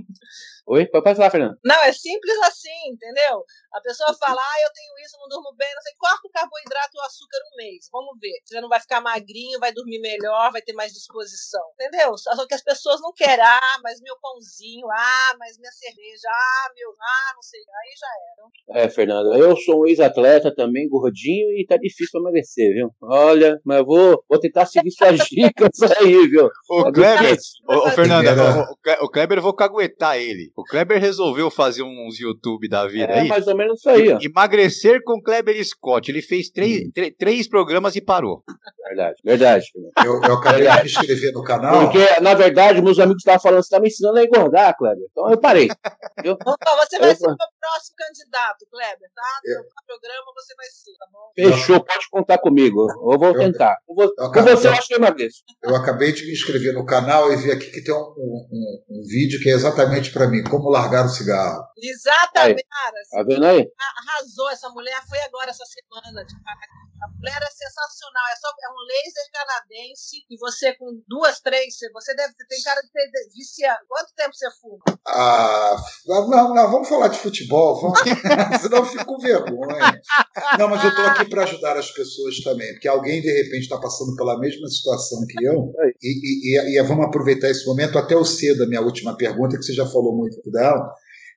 Oi? Pode falar, Fernando. Não, é simples assim, entendeu? A pessoa fala, ah, eu tenho isso, não durmo bem, não sei, corta o carboidrato e o açúcar um mês. Vamos ver. Você não vai ficar magrinho, vai dormir melhor, vai ter mais disposição. Entendeu? Só que as pessoas não querem, ah, mas meu pãozinho, ah, mas minha cerveja, ah, meu, ah, não sei. Aí já era. É, Fernando, eu sou um ex-atleta também, gordinho, e tá difícil emagrecer, viu? Olha, mas eu vou, vou tentar seguir suas dicas aí, viu? Ô, é Kleber, ô, ô, Fernando, o, o Kleber, eu vou caguetar ele. O Kleber resolveu fazer uns YouTube da vida é, aí. mais ou menos isso aí, ó. Emagrecer com Kleber Scott. Ele fez três, hum. três programas e parou. Verdade, verdade. Eu, eu acabei de me inscrever no canal. Porque, na verdade, meus amigos estavam falando, você está me ensinando a engordar, Kleber. Então eu parei. Eu... você vai eu... ser o próximo candidato, Kleber, tá? No eu... programa você vai ser, tá bom? Fechou, pode contar comigo. Eu vou tentar. Com você eu acho que eu emagreço. Eu acabei de me inscrever no canal e vi aqui que tem um, um, um vídeo que é exatamente para mim, como largar o cigarro. Exatamente. Aí, tá vendo aí? Arrasou, essa mulher foi agora essa semana. Tipo, a mulher é sensacional, é, só, é um laser canadense e você com duas, três, você deve ter, tem cara de ter viciado. Quanto tempo você fuma? Ah, não, não, vamos falar de futebol, vamos, senão eu fico com vergonha. Não, mas eu estou aqui para ajudar as pessoas também, porque alguém de repente está passando pela mesma situação que eu, e, e, e, e vamos aproveitar esse momento, até o C da minha última pergunta, que você já falou muito dela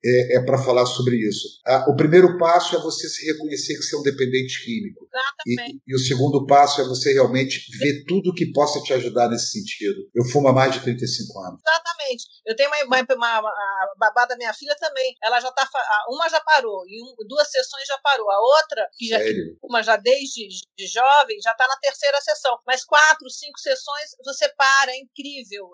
é, é para falar sobre isso. Ah, o primeiro passo é você se reconhecer que você é um dependente químico. E, e, o segundo passo é você realmente ver tudo que possa te ajudar nesse sentido. Eu fumo há mais de 35 anos. Exatamente. Eu tenho uma, uma, uma, uma babá da minha filha também. Ela já tá. Uma já parou, e um, duas sessões já parou. A outra, que já, uma já desde de jovem, já está na terceira sessão. Mas quatro, cinco sessões, você para, é incrível.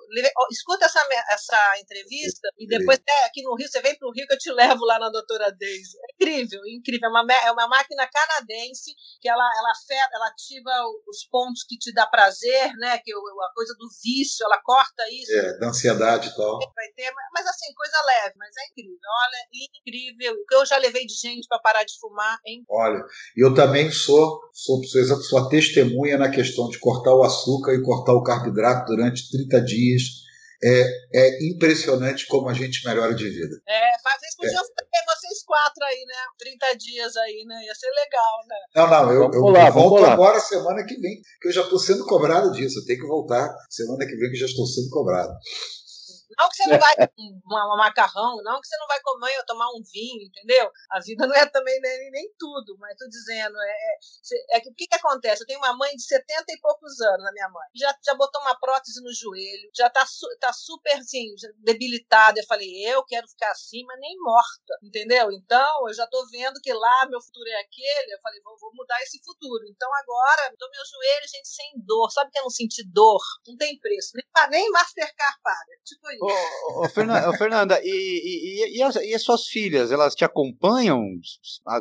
Escuta essa, essa entrevista e depois, é, aqui no Rio, você vem para o Rio que eu te levo lá na doutora Daisy. É incrível, incrível. É uma, é uma máquina canadense que ela, ela, afeta, ela ativa os pontos que te dá prazer, né? Que a coisa do vício, ela corta isso. É, da ansiedade e tal. Vai ter, mas assim, coisa leve, mas é incrível. Olha, incrível. O que eu já levei de gente para parar de fumar, hein? Olha, eu também sou, sou, sou, sou testemunha na questão de cortar o açúcar e cortar o carboidrato durante 30 dias é, é impressionante como a gente melhora de vida. É, vocês podiam é. fazer vocês quatro aí, né? 30 dias aí, né? Ia ser legal, né? Não, não, eu, eu, lá, eu volto agora semana que vem, que eu já estou sendo cobrado disso. Eu tenho que voltar semana que vem que já estou sendo cobrado. Não que você não vai um, um macarrão, não que você não vai comer ou tomar um vinho, entendeu? A vida não é também nem, nem tudo, mas tô dizendo, é, é, é o que que acontece? Eu tenho uma mãe de 70 e poucos anos, a minha mãe, já, já botou uma prótese no joelho, já tá, tá super, assim, debilitada. Eu falei, eu quero ficar assim, mas nem morta, entendeu? Então, eu já tô vendo que lá meu futuro é aquele, eu falei, vou, vou mudar esse futuro. Então, agora, tô meu joelho, gente, sem dor. Sabe que é não sentir dor? Não tem preço. Nem, nem Mastercard paga. Tipo isso. Ô, ô, Fernanda, ô, Fernanda e, e, e, as, e, as, suas filhas, elas te acompanham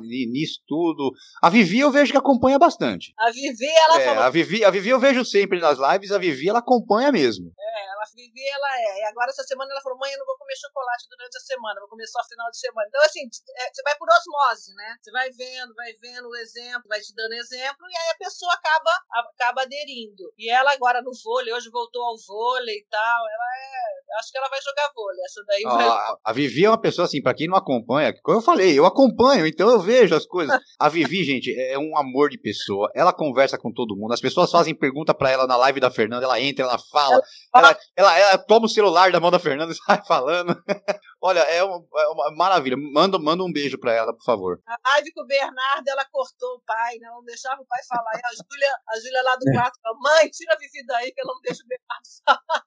nisso tudo? A Vivi eu vejo que acompanha bastante. A Vivi, ela é, falou... A Vivi, a Vivi eu vejo sempre nas lives, a Vivi ela acompanha mesmo. É, ela Vivi, ela é. E agora essa semana ela falou, mãe, eu não vou comer chocolate durante a semana, vou comer só final de semana. Então, assim, é, você vai por osmose, né? Você vai vendo, vai vendo o exemplo, vai te dando exemplo, e aí a pessoa acaba, acaba aderindo. E ela agora no vôlei, hoje voltou ao vôlei e tal, ela é acho que ela vai jogar vôlei. Essa daí vai... a, Vivi é uma pessoa assim, para quem não acompanha, como eu falei, eu acompanho, então eu vejo as coisas. A Vivi, gente, é um amor de pessoa. Ela conversa com todo mundo. As pessoas fazem pergunta para ela na live da Fernanda, ela entra, ela fala, ela, ela, ela, toma o celular da mão da Fernanda e sai falando. Olha, é uma, é uma, maravilha. Manda, manda um beijo para ela, por favor. A live com o Bernardo, ela cortou o pai, né? não deixava o pai falar. E a Júlia, a Júlia lá do quarto falou: mãe, tira a Vivi daí que ela não deixa o Bernardo falar.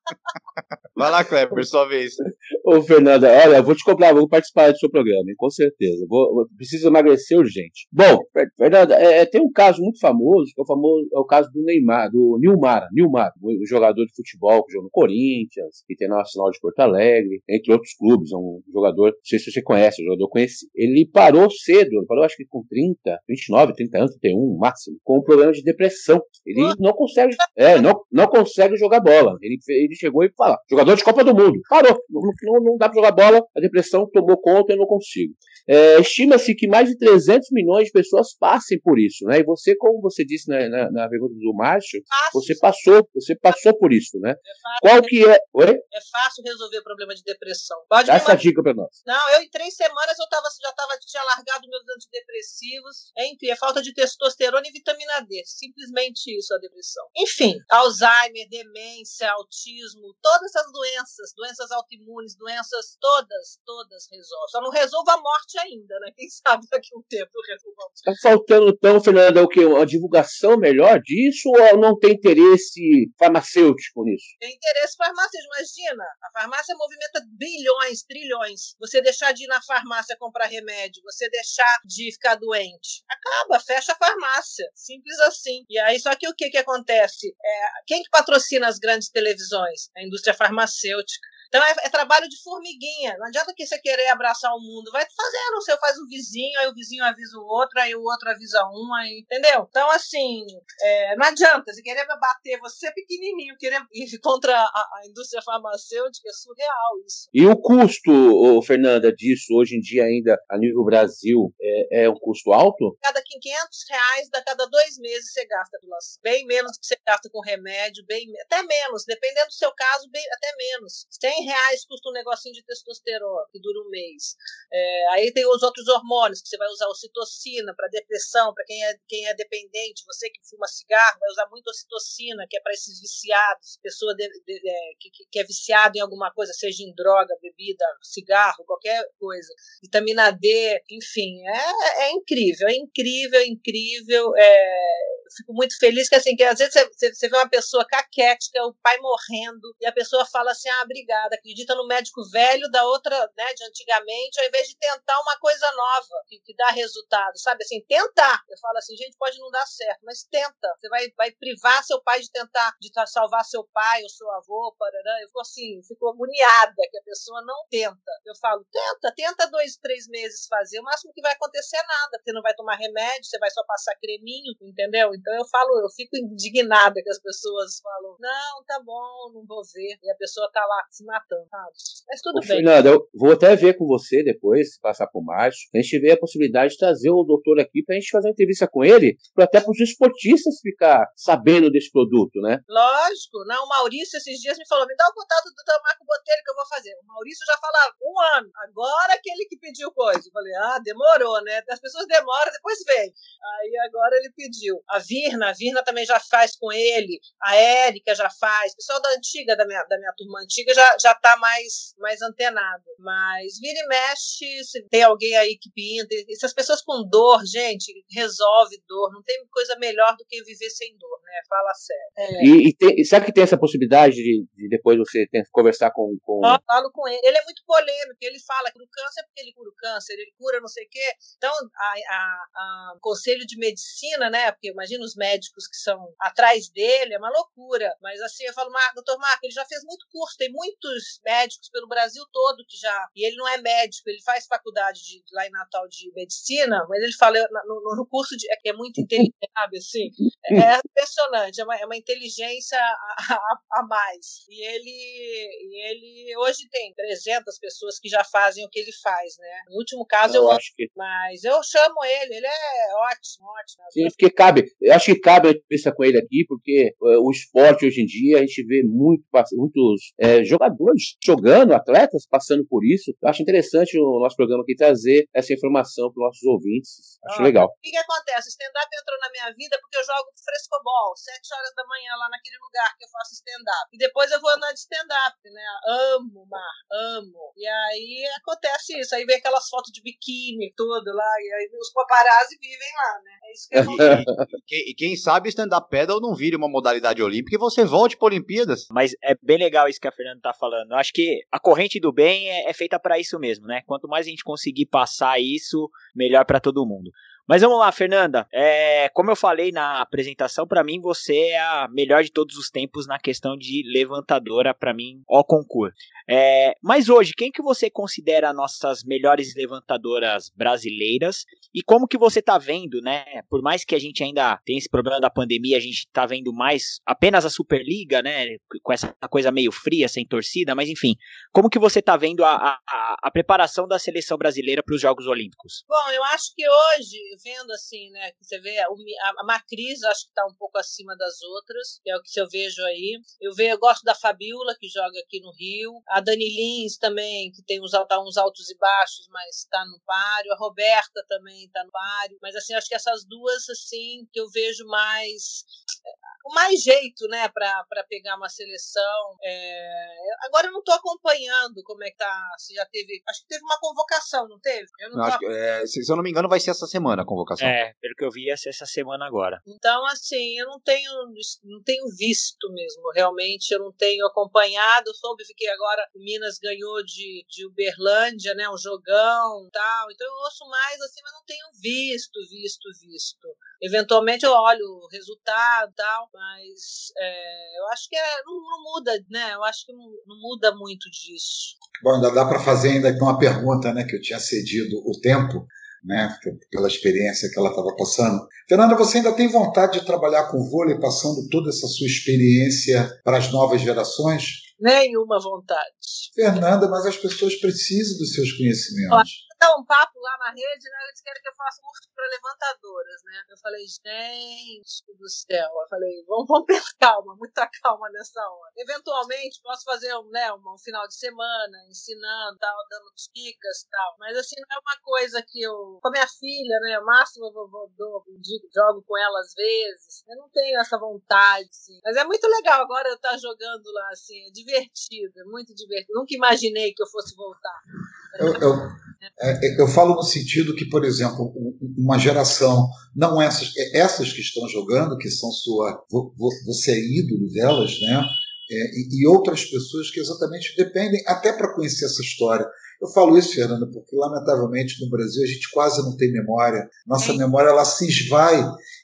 Vai lá, Kleber, sua vez. Ô, Fernanda, olha, eu vou te comprar, vou participar do seu programa, hein, com certeza. Vou, preciso emagrecer urgente. Bom, Fernanda, é, é, tem um caso muito famoso, que é o famoso é o caso do Neymar, do Nilmar, Nilmar, o jogador de futebol que jogou no Corinthians, que tem na Nacional de Porto Alegre, entre outros clubes, é um jogador, não sei se você conhece, um jogador conhecido. Ele parou cedo, ele parou acho que com 30, 29, 30 anos, 31 máximo, com um problema de depressão. Ele não consegue, é, não, não consegue jogar bola. Ele, ele chegou e falou, jogador de Copa do Mundo, parou, não, não, não dá para jogar bola, a depressão tomou conta, eu não consigo. É, Estima-se que mais de 300 milhões de pessoas passem por isso, né? E você, como você disse na, na, na pergunta do Márcio, você passou, você passou por isso, né? É Qual que é? Oi? É fácil resolver o problema de depressão. Pode Dá essa dica para nós. Não, eu em três semanas eu tava, já tava, tinha largado meus antidepressivos. Enfim, é falta de testosterona e vitamina D. Simplesmente isso, a depressão. Enfim, Alzheimer, demência, autismo, todas essas doenças, doenças autoimunes, doenças todas, todas resolvem. Só não resolva a morte ainda, né? Quem sabe daqui a um tempo resolvamos. Está faltando, então, Fernanda, o quê? Uma divulgação melhor disso ou não tem interesse farmacêutico nisso? Tem interesse farmacêutico. Imagina, a farmácia movimenta bilhões, trilhões. Você deixar de ir na farmácia comprar remédio, você deixar de ficar doente. Acaba, fecha a farmácia. Simples assim. E aí, só que o que, que acontece? É, quem que patrocina as grandes televisões? A indústria farmacêutica. Então é, é, trabalho de formiguinha. Não adianta que você querer abraçar o mundo. Vai fazendo. Você faz um vizinho, aí o vizinho avisa o outro, aí o outro avisa um, aí, entendeu? Então, assim, é, não adianta. Você querer bater, você é pequenininho, querer ir contra a, a, indústria farmacêutica, é surreal isso. E o custo, Fernanda, disso hoje em dia ainda a nível Brasil é, é um custo alto? Cada 500 reais, a cada dois meses você gasta Bem menos que você gasta com remédio, bem, até menos. Dependendo do seu caso, bem, até menos. 100 reais custa um negocinho de testosterona, que dura um mês. É, aí tem os outros hormônios, que você vai usar ocitocina para depressão, para quem é, quem é dependente, você que fuma cigarro, vai usar muito ocitocina, que é para esses viciados, pessoa de, de, de, é, que, que é viciado em alguma coisa, seja em droga, bebida, cigarro, qualquer coisa. Vitamina D, enfim, é, é incrível, é incrível, é incrível. É, fico muito feliz que assim, que às vezes você, você vê uma pessoa caquética, o pai morrendo, e a pessoa fala assim: ah, obrigada, acredita no médico velho da outra, né, de antigamente, ao invés de tentar uma coisa nova que, que dá resultado, sabe? Assim, tentar. Eu falo assim, gente, pode não dar certo, mas tenta. Você vai, vai privar seu pai de tentar, de salvar seu pai ou seu avô, parará. Eu fico assim, fico agoniada que a pessoa não tenta. Eu falo, tenta, tenta dois, três meses fazer, o máximo que vai acontecer é nada, você não vai tomar remédio, você vai só passar creminho, entendeu? Então eu falo, eu fico indignada que as pessoas falam, não, tá bom, não vou ver. E a pessoa tá lá se matando, sabe? Mas tudo Ô, bem. Fernanda, eu vou até ver com você depois, passar por Márcio. A gente tiver a possibilidade de trazer o doutor aqui pra gente fazer uma entrevista com ele, pra até pros esportistas ficar sabendo desse produto, né? Lógico. Não, o Maurício esses dias me falou, me dá o contato do Dr. Marco Botelho que eu vou fazer. O Maurício já falava um ano. Agora aquele que pediu coisa. Eu falei, ah, demorou, né? As pessoas demoram, depois vem. Aí agora ele pediu. A Virna, a Virna também já faz com ele, a Érica já faz, o pessoal da antiga, da minha, da minha turma antiga, já, já tá mais, mais antenado. Mas vira e mexe, se tem alguém aí que pinta, essas pessoas com dor, gente, resolve dor, não tem coisa melhor do que viver sem dor, né? Fala sério. É. E, e, tem, será que tem essa possibilidade de, de depois você ter, conversar com, com. Eu falo com ele. Ele é muito polêmico, ele fala que o câncer é porque ele cura o câncer, ele cura não sei o quê. Então, a, a, a Conselho de Medicina, né? Porque imagina os médicos médicos que são atrás dele, é uma loucura. Mas assim, eu falo, doutor Marco, ele já fez muito curso, tem muito muitos médicos pelo Brasil todo que já. E ele não é médico, ele faz faculdade de, lá em Natal de medicina, mas ele fala no, no curso de. É que é muito inteligente, sabe? Assim, é impressionante, é uma, é uma inteligência a, a, a, mais. E ele, e ele hoje tem 300 pessoas que já fazem o que ele faz, né? No último caso eu, eu acho que. Mas eu chamo ele, ele é ótimo, ótimo. Sim, porque cabe, eu acho que cabe a entrevista com ele aqui, porque uh, o esporte hoje em dia a gente vê muito, muitos é, jogadores jogando, atletas passando por isso. Eu acho interessante o nosso programa aqui trazer essa informação para os nossos ouvintes. Acho ah, legal. O que, que acontece? O stand-up entrou na minha vida porque eu jogo frescobol, sete horas da manhã lá naquele lugar que eu faço stand-up. E depois eu vou andar de stand-up, né? Amo, Mar, amo. E aí acontece isso. Aí vem aquelas fotos de biquíni, tudo lá, e aí os paparazzi vivem lá, né? É isso que eu e, e, quem sabe stand-up pedal não vire uma modalidade olímpica e você volte para Olimpíadas. Mas é bem legal isso que a Fernanda tá falando. Eu acho que a corrente do bem é, é feita para isso mesmo, né? Quanto mais a gente conseguir passar isso, melhor para todo mundo. Mas vamos lá, Fernanda. É, como eu falei na apresentação, para mim você é a melhor de todos os tempos na questão de levantadora, para mim, ó concurso. É, mas hoje, quem que você considera nossas melhores levantadoras brasileiras e como que você tá vendo, né? Por mais que a gente ainda tenha esse problema da pandemia, a gente tá vendo mais apenas a Superliga, né? Com essa coisa meio fria, sem torcida, mas enfim, como que você tá vendo a, a, a preparação da seleção brasileira para os Jogos Olímpicos? Bom, eu acho que hoje, vendo assim, né, que você vê a, a Macris, acho que tá um pouco acima das outras, que é o que eu vejo aí. Eu vejo, eu gosto da Fabiola que joga aqui no Rio a Dani Lins também, que tem uns, uns altos e baixos, mas está no páreo. A Roberta também está no páreo. Mas, assim, acho que essas duas, assim, que eu vejo mais com mais jeito, né, para pegar uma seleção. É... Agora eu não estou acompanhando como é que tá, se já teve. Acho que teve uma convocação, não teve? Eu não, não tô... é, se, eu não me engano, vai ser essa semana convocação. É, pelo que eu vi, ia ser essa semana agora. Então, assim, eu não tenho, não tenho visto mesmo. Realmente, eu não tenho acompanhado. Soube que agora o Minas ganhou de, de Uberlândia, né, um jogão tal. Então eu ouço mais assim, mas não tenho visto, visto, visto. Eventualmente eu olho o resultado e tal, mas é, eu acho que é, não, não, muda, né? Eu acho que não, não muda muito disso. Bom, ainda dá para fazer ainda uma pergunta, né? Que eu tinha cedido o tempo, né? Pela experiência que ela estava passando. Fernanda, você ainda tem vontade de trabalhar com vôlei, passando toda essa sua experiência para as novas gerações? Nenhuma vontade. Fernanda, mas as pessoas precisam dos seus conhecimentos dar um papo lá na rede, né? Eles querem que eu faça um curso para levantadoras, né? Eu falei, gente do céu. Eu falei, vamos, vamos ter calma, muita calma nessa hora. Eventualmente, posso fazer um, né, um, um final de semana, ensinando, tal, dando dicas tal. Mas assim, não é uma coisa que eu. Com a minha filha, né? O máximo eu vou, vou, vou, jogo com ela às vezes. Eu não tenho essa vontade, assim. Mas é muito legal agora eu estar tá jogando lá, assim. É divertido, é muito divertido. Nunca imaginei que eu fosse voltar. Eu, eu, é, eu falo no sentido que, por exemplo, uma geração, não essas, é, essas que estão jogando, que são sua. Você é ídolo delas, né? É, e, e outras pessoas que exatamente dependem, até para conhecer essa história. Eu falo isso, Fernanda, porque lamentavelmente no Brasil a gente quase não tem memória. Nossa memória ela se esvai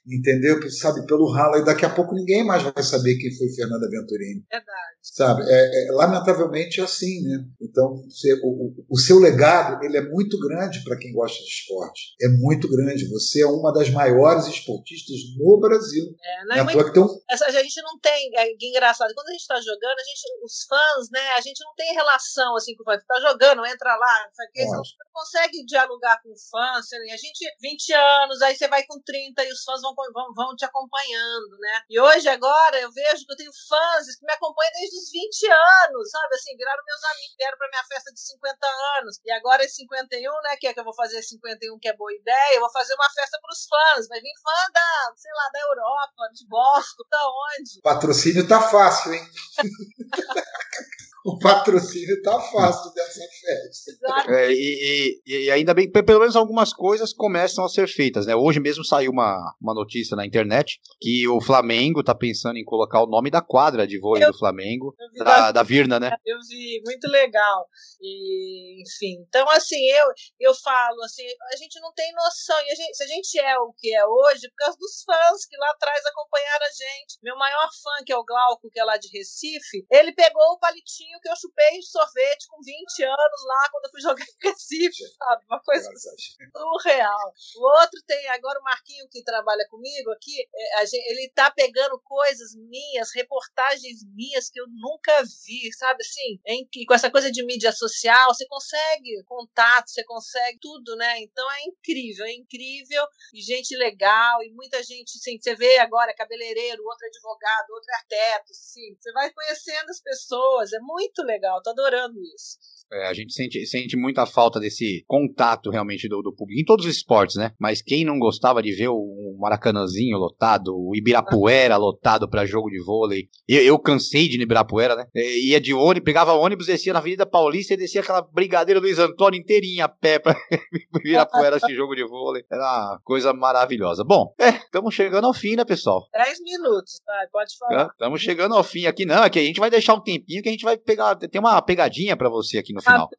entendeu? Sabe, pelo ralo, e daqui a pouco ninguém mais vai saber quem foi Fernanda Venturini. Verdade. Sabe, é, é lamentavelmente é assim, né? Então, você, o, o, seu legado, ele é muito grande para quem gosta de esporte. É muito grande. Você é uma das maiores esportistas no Brasil. É, não é, é muito... um... A gente não tem, é engraçado, quando a gente está jogando, a gente, os fãs, né, a gente não tem relação assim com o fã. Está jogando, entra lá, não sei o que, você não consegue dialogar com o fã, assim, a gente, 20 anos, aí você vai com 30 e os fãs vão vão, vão te acompanhando, né? E hoje, agora, eu vejo que eu tenho fãs que me acompanham desde os 20 anos, sabe? Assim, viraram meus amigos, vieram pra minha festa de 50 anos. E agora é 51, né? Que é que eu vou fazer 51, que é boa ideia. Eu vou fazer uma festa pros fãs. Vai vir fã da, sei lá, da Europa, de Boston, da onde? Patrocínio tá fácil, hein? o patrocínio está fácil dessa festa. É, e, e, e, ainda bem, pelo menos algumas coisas começam a ser feitas, né? Hoje mesmo saiu uma, uma notícia na internet que o Flamengo está pensando em colocar o nome da quadra de vôlei eu, do Flamengo, da, da, Virna, né? Eu vi, muito legal. E enfim. Então, assim, eu, eu falo, assim, a gente não tem noção. E a gente, se a gente é o que é hoje, por causa dos fãs que lá atrás acompanharam a gente. Meu maior fã, que é o Glauco, que é lá de Recife, ele pegou o palitinho que eu chupei de sorvete com 20 anos lá, quando eu fui jogar em Recife, sabe? Uma coisa surreal. O outro tem, agora o Marquinho, que trabalha comigo aqui, é, ele tá pegando coisas minhas, reportagens minhas que eu nunca vi, sabe? Assim, em, com essa coisa de mídia social, você consegue contato, você consegue tudo, né? Então é incrível, é incrível. E gente legal, e muita gente, sim, você vê agora cabeleireiro, outro advogado, outro arquiteto, sim. Você vai conhecendo as pessoas, é muito legal, tô adorando isso. É, a gente sente, sente muita falta desse contato realmente do, do, público, em todos os esportes, né? Mas quem não gostava de ver o Maracanãzinho lotado, o Ibirapuera lotado para jogo de vôlei? Eu, eu, cansei de ir no Ibirapuera, né? É, ia de ônibus, pegava ônibus, descia na Avenida Paulista e descia aquela brigadeira Luiz Antônio inteirinha a pé pra Ibirapuera assistir jogo de vôlei. Era uma coisa maravilhosa. Bom, é, estamos chegando ao fim, né, pessoal? Dez minutos, tá? Pode falar. Estamos chegando ao fim aqui. Não, aqui a gente vai deixar um tempinho que a gente vai pegar. Tem uma pegadinha para você aqui no no final.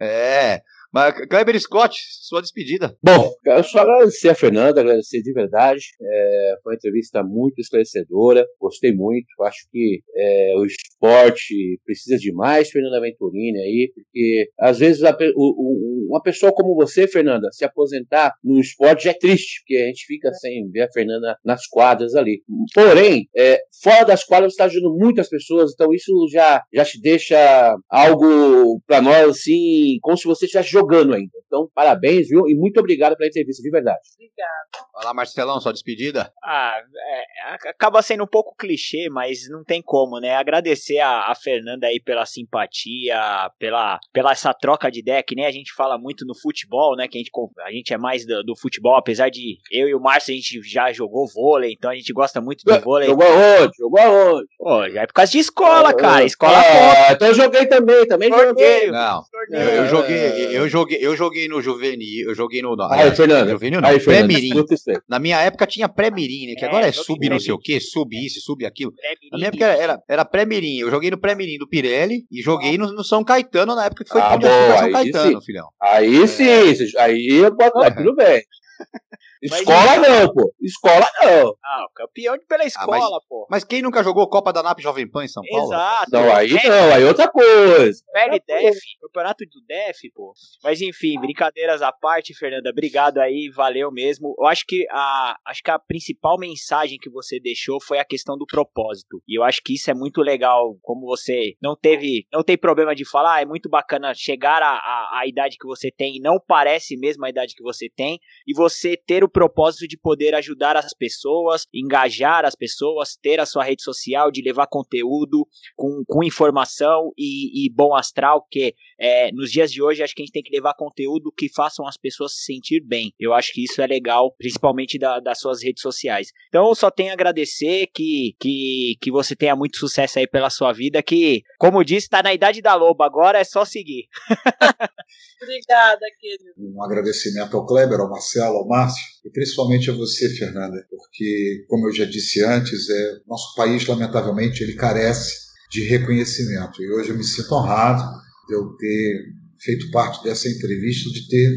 É. Mas, Kleber Scott, sua despedida. Bom, quero só agradecer a Fernanda, agradecer de verdade. É, foi uma entrevista muito esclarecedora, gostei muito. Acho que é, o esporte precisa de mais Fernanda Venturini aí, porque às vezes a, o, uma pessoa como você, Fernanda, se aposentar no esporte já é triste, porque a gente fica sem ver a Fernanda nas quadras ali. Porém, é, fora das quadras você está ajudando muitas pessoas, então isso já, já te deixa algo para nós assim, como se você estivesse jogando ainda. Então, parabéns, viu? E muito obrigado pela entrevista, de verdade. Obrigado. Vai lá, Marcelão, sua despedida. Ah, é, acaba sendo um pouco clichê, mas não tem como, né? Agradecer a, a, Fernanda aí pela simpatia, pela, pela essa troca de ideia, que nem a gente fala muito no futebol, né? Que a gente, a gente é mais do, do futebol, apesar de eu e o Márcio a gente já jogou vôlei, então a gente gosta muito do vôlei. Jogou aonde? Jogou aonde? Pô, já é por causa de escola, cara. Escola é, então eu joguei também, também joguei. Não, eu, eu joguei, eu joguei, eu joguei no juvenil, eu joguei no. Não, aí, Fernando. Juvenil não, pré-mirim. Na minha época tinha pré-mirim, né? Que é, agora é sub não sei o que, sub isso, sub aquilo. Na minha época era, era pré-mirim. Eu joguei no pré-mirim do Pirelli e joguei no, no, São Caetano na época que foi ah, bom, São Caetano, sim. filhão. Aí sim, é. aí eu boto, tudo bem. Escola Mas, não, pô. Escola não. Ah, campeão pela escola, ah, mas, pô. Mas quem nunca jogou Copa da NAP Jovem Pan em São Paulo? Exato. Não, aí é, não, aí outra coisa. PLDF, campeonato do DEF, pô. Mas enfim, brincadeiras à parte, Fernanda, obrigado aí, valeu mesmo. Eu acho que a, acho que a principal mensagem que você deixou foi a questão do propósito. E eu acho que isso é muito legal, como você não teve, não tem problema de falar, ah, é muito bacana chegar à, idade que você tem e não parece mesmo a idade que você tem, e você ter o o propósito de poder ajudar as pessoas, engajar as pessoas, ter a sua rede social, de levar conteúdo com, com informação e, e bom astral, que é, nos dias de hoje acho que a gente tem que levar conteúdo que façam as pessoas se sentir bem. Eu acho que isso é legal, principalmente da, das suas redes sociais. Então eu só tenho a agradecer que, que, que você tenha muito sucesso aí pela sua vida, que, como disse, está na idade da loba, agora é só seguir. Obrigada, querido. Um agradecimento ao Kleber, ao Marcelo, ao Márcio e principalmente a você, Fernanda, porque, como eu já disse antes, é, nosso país, lamentavelmente, ele carece de reconhecimento. E hoje eu me sinto honrado de eu ter feito parte dessa entrevista, de ter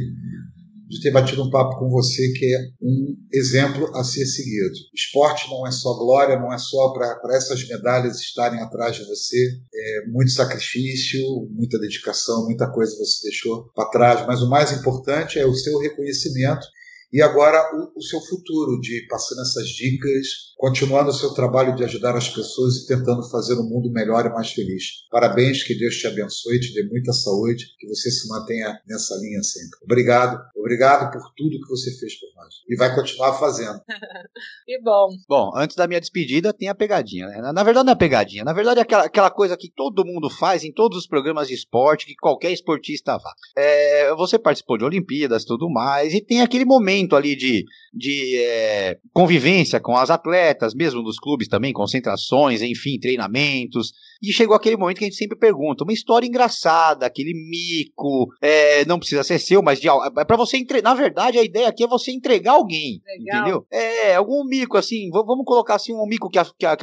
de ter batido um papo com você que é um exemplo a ser seguido. Esporte não é só glória, não é só para essas medalhas estarem atrás de você. É muito sacrifício, muita dedicação, muita coisa você deixou para trás, mas o mais importante é o seu reconhecimento e agora o, o, seu futuro, de passando essas dicas, continuando o seu trabalho de ajudar as pessoas e tentando fazer um mundo melhor e mais feliz. Parabéns, que Deus te abençoe, te dê muita saúde, que você se mantenha nessa linha sempre. Obrigado, obrigado por tudo que você fez por nós. E vai continuar fazendo. que bom. Bom, antes da minha despedida, tem a pegadinha. Né? Na verdade, não é pegadinha. Na verdade, é aquela, aquela coisa que todo mundo faz em todos os programas de esporte, que qualquer esportista vá. É, você participou de Olimpíadas tudo mais, e tem aquele momento momento ali de, de é, convivência com as atletas, mesmo dos clubes também, concentrações, enfim, treinamentos. E chegou aquele momento que a gente sempre pergunta, uma história engraçada, aquele mico, é, não precisa ser seu, mas de é para você entregar. Na verdade, a ideia aqui é você entregar alguém, Legal. entendeu? É, algum mico assim, vamos colocar assim um mico que a, que a,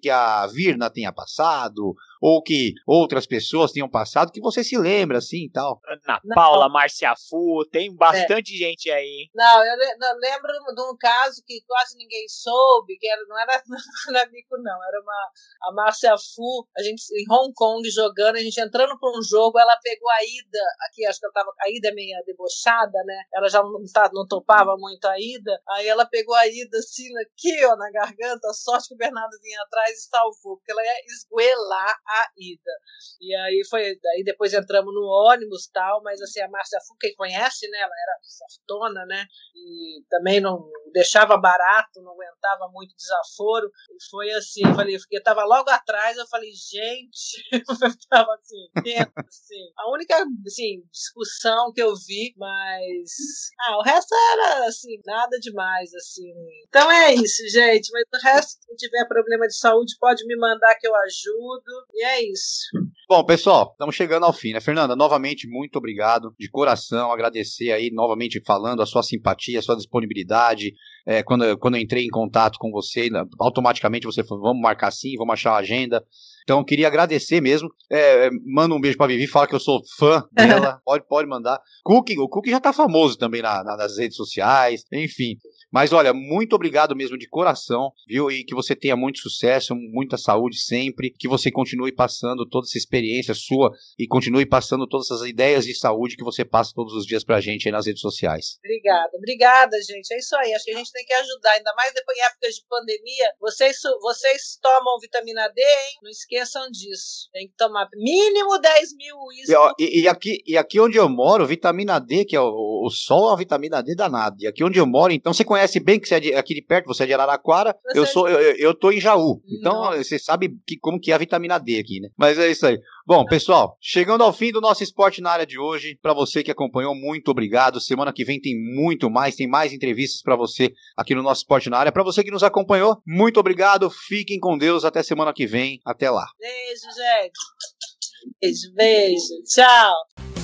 que a Virna tenha passado, ou que outras pessoas tenham passado que você se lembra assim e tal. Ana Paula, Márcia Fu, tem bastante é. gente aí. Não, eu, eu, lembro de um caso que quase ninguém soube, que era, não era, não era bico, não, era uma a Márcia Fu, a gente em Hong Kong jogando, a gente entrando para um jogo, ela pegou a ida, aqui acho que ela tava, a ida é meio debochada, né? Ela já não, tá, não topava muito a ida, aí ela pegou a ida assim aqui, ó, na garganta, sorte que o Bernardo vinha atrás e salvou, porque ela ia esguelar a ida. E aí foi, aí depois entramos no ônibus tal, mas assim, a Márcia Fu, quem conhece, né? Ela era fortuna, né? E também não deixava barato, não aguentava muito desaforo. E foi assim, eu falei, porque tava logo atrás, eu falei, gente, eu tava assim, dentro, assim. A única, assim, discussão que eu vi, mas. Ah, o resto era, assim, nada demais, assim. Então é isso, gente. Mas o resto, se tiver problema de saúde, pode me mandar que eu ajudo. E é isso. Bom, pessoal, estamos chegando ao fim, né? Fernanda, novamente, muito obrigado. De coração, agradecer aí, novamente, falando a sua simpatia, a sua disponibilidade. É, quando, quando eu entrei em contato com você, automaticamente você falou, vamos marcar sim, vamos achar a agenda. Então, eu queria agradecer mesmo. É, manda um beijo pra Vivi, fala que eu sou fã dela. pode, pode mandar. Cookie, o Cookie já tá famoso também na, na, nas redes sociais, enfim. Mas olha, muito obrigado mesmo de coração, viu? E que você tenha muito sucesso, muita saúde sempre, que você continue passando toda essa experiência sua e continue passando todas essas ideias de saúde que você passa todos os dias pra gente aí nas redes sociais. Obrigada, obrigada, gente. É isso aí. Acho que a gente tem que ajudar, ainda mais depois em épocas de pandemia. Vocês, vocês tomam vitamina D, hein? Não esqueçam disso. Tem que tomar mínimo 10 mil ó, e, e, aqui, e aqui onde eu moro, vitamina D, que é o, o sol, a vitamina D danada. E aqui onde eu moro, então você conhece conhece bem que você é de, aqui de perto, você é de Araraquara, você eu é sou eu, eu tô em Jaú. Então você sabe que, como que é a vitamina D aqui, né? Mas é isso aí. Bom, pessoal, chegando ao fim do nosso esporte na área de hoje, para você que acompanhou, muito obrigado. Semana que vem tem muito mais, tem mais entrevistas para você aqui no nosso esporte na área. Para você que nos acompanhou, muito obrigado. Fiquem com Deus até semana que vem. Até lá. Beijo, gente. Beijo, beijo. Tchau.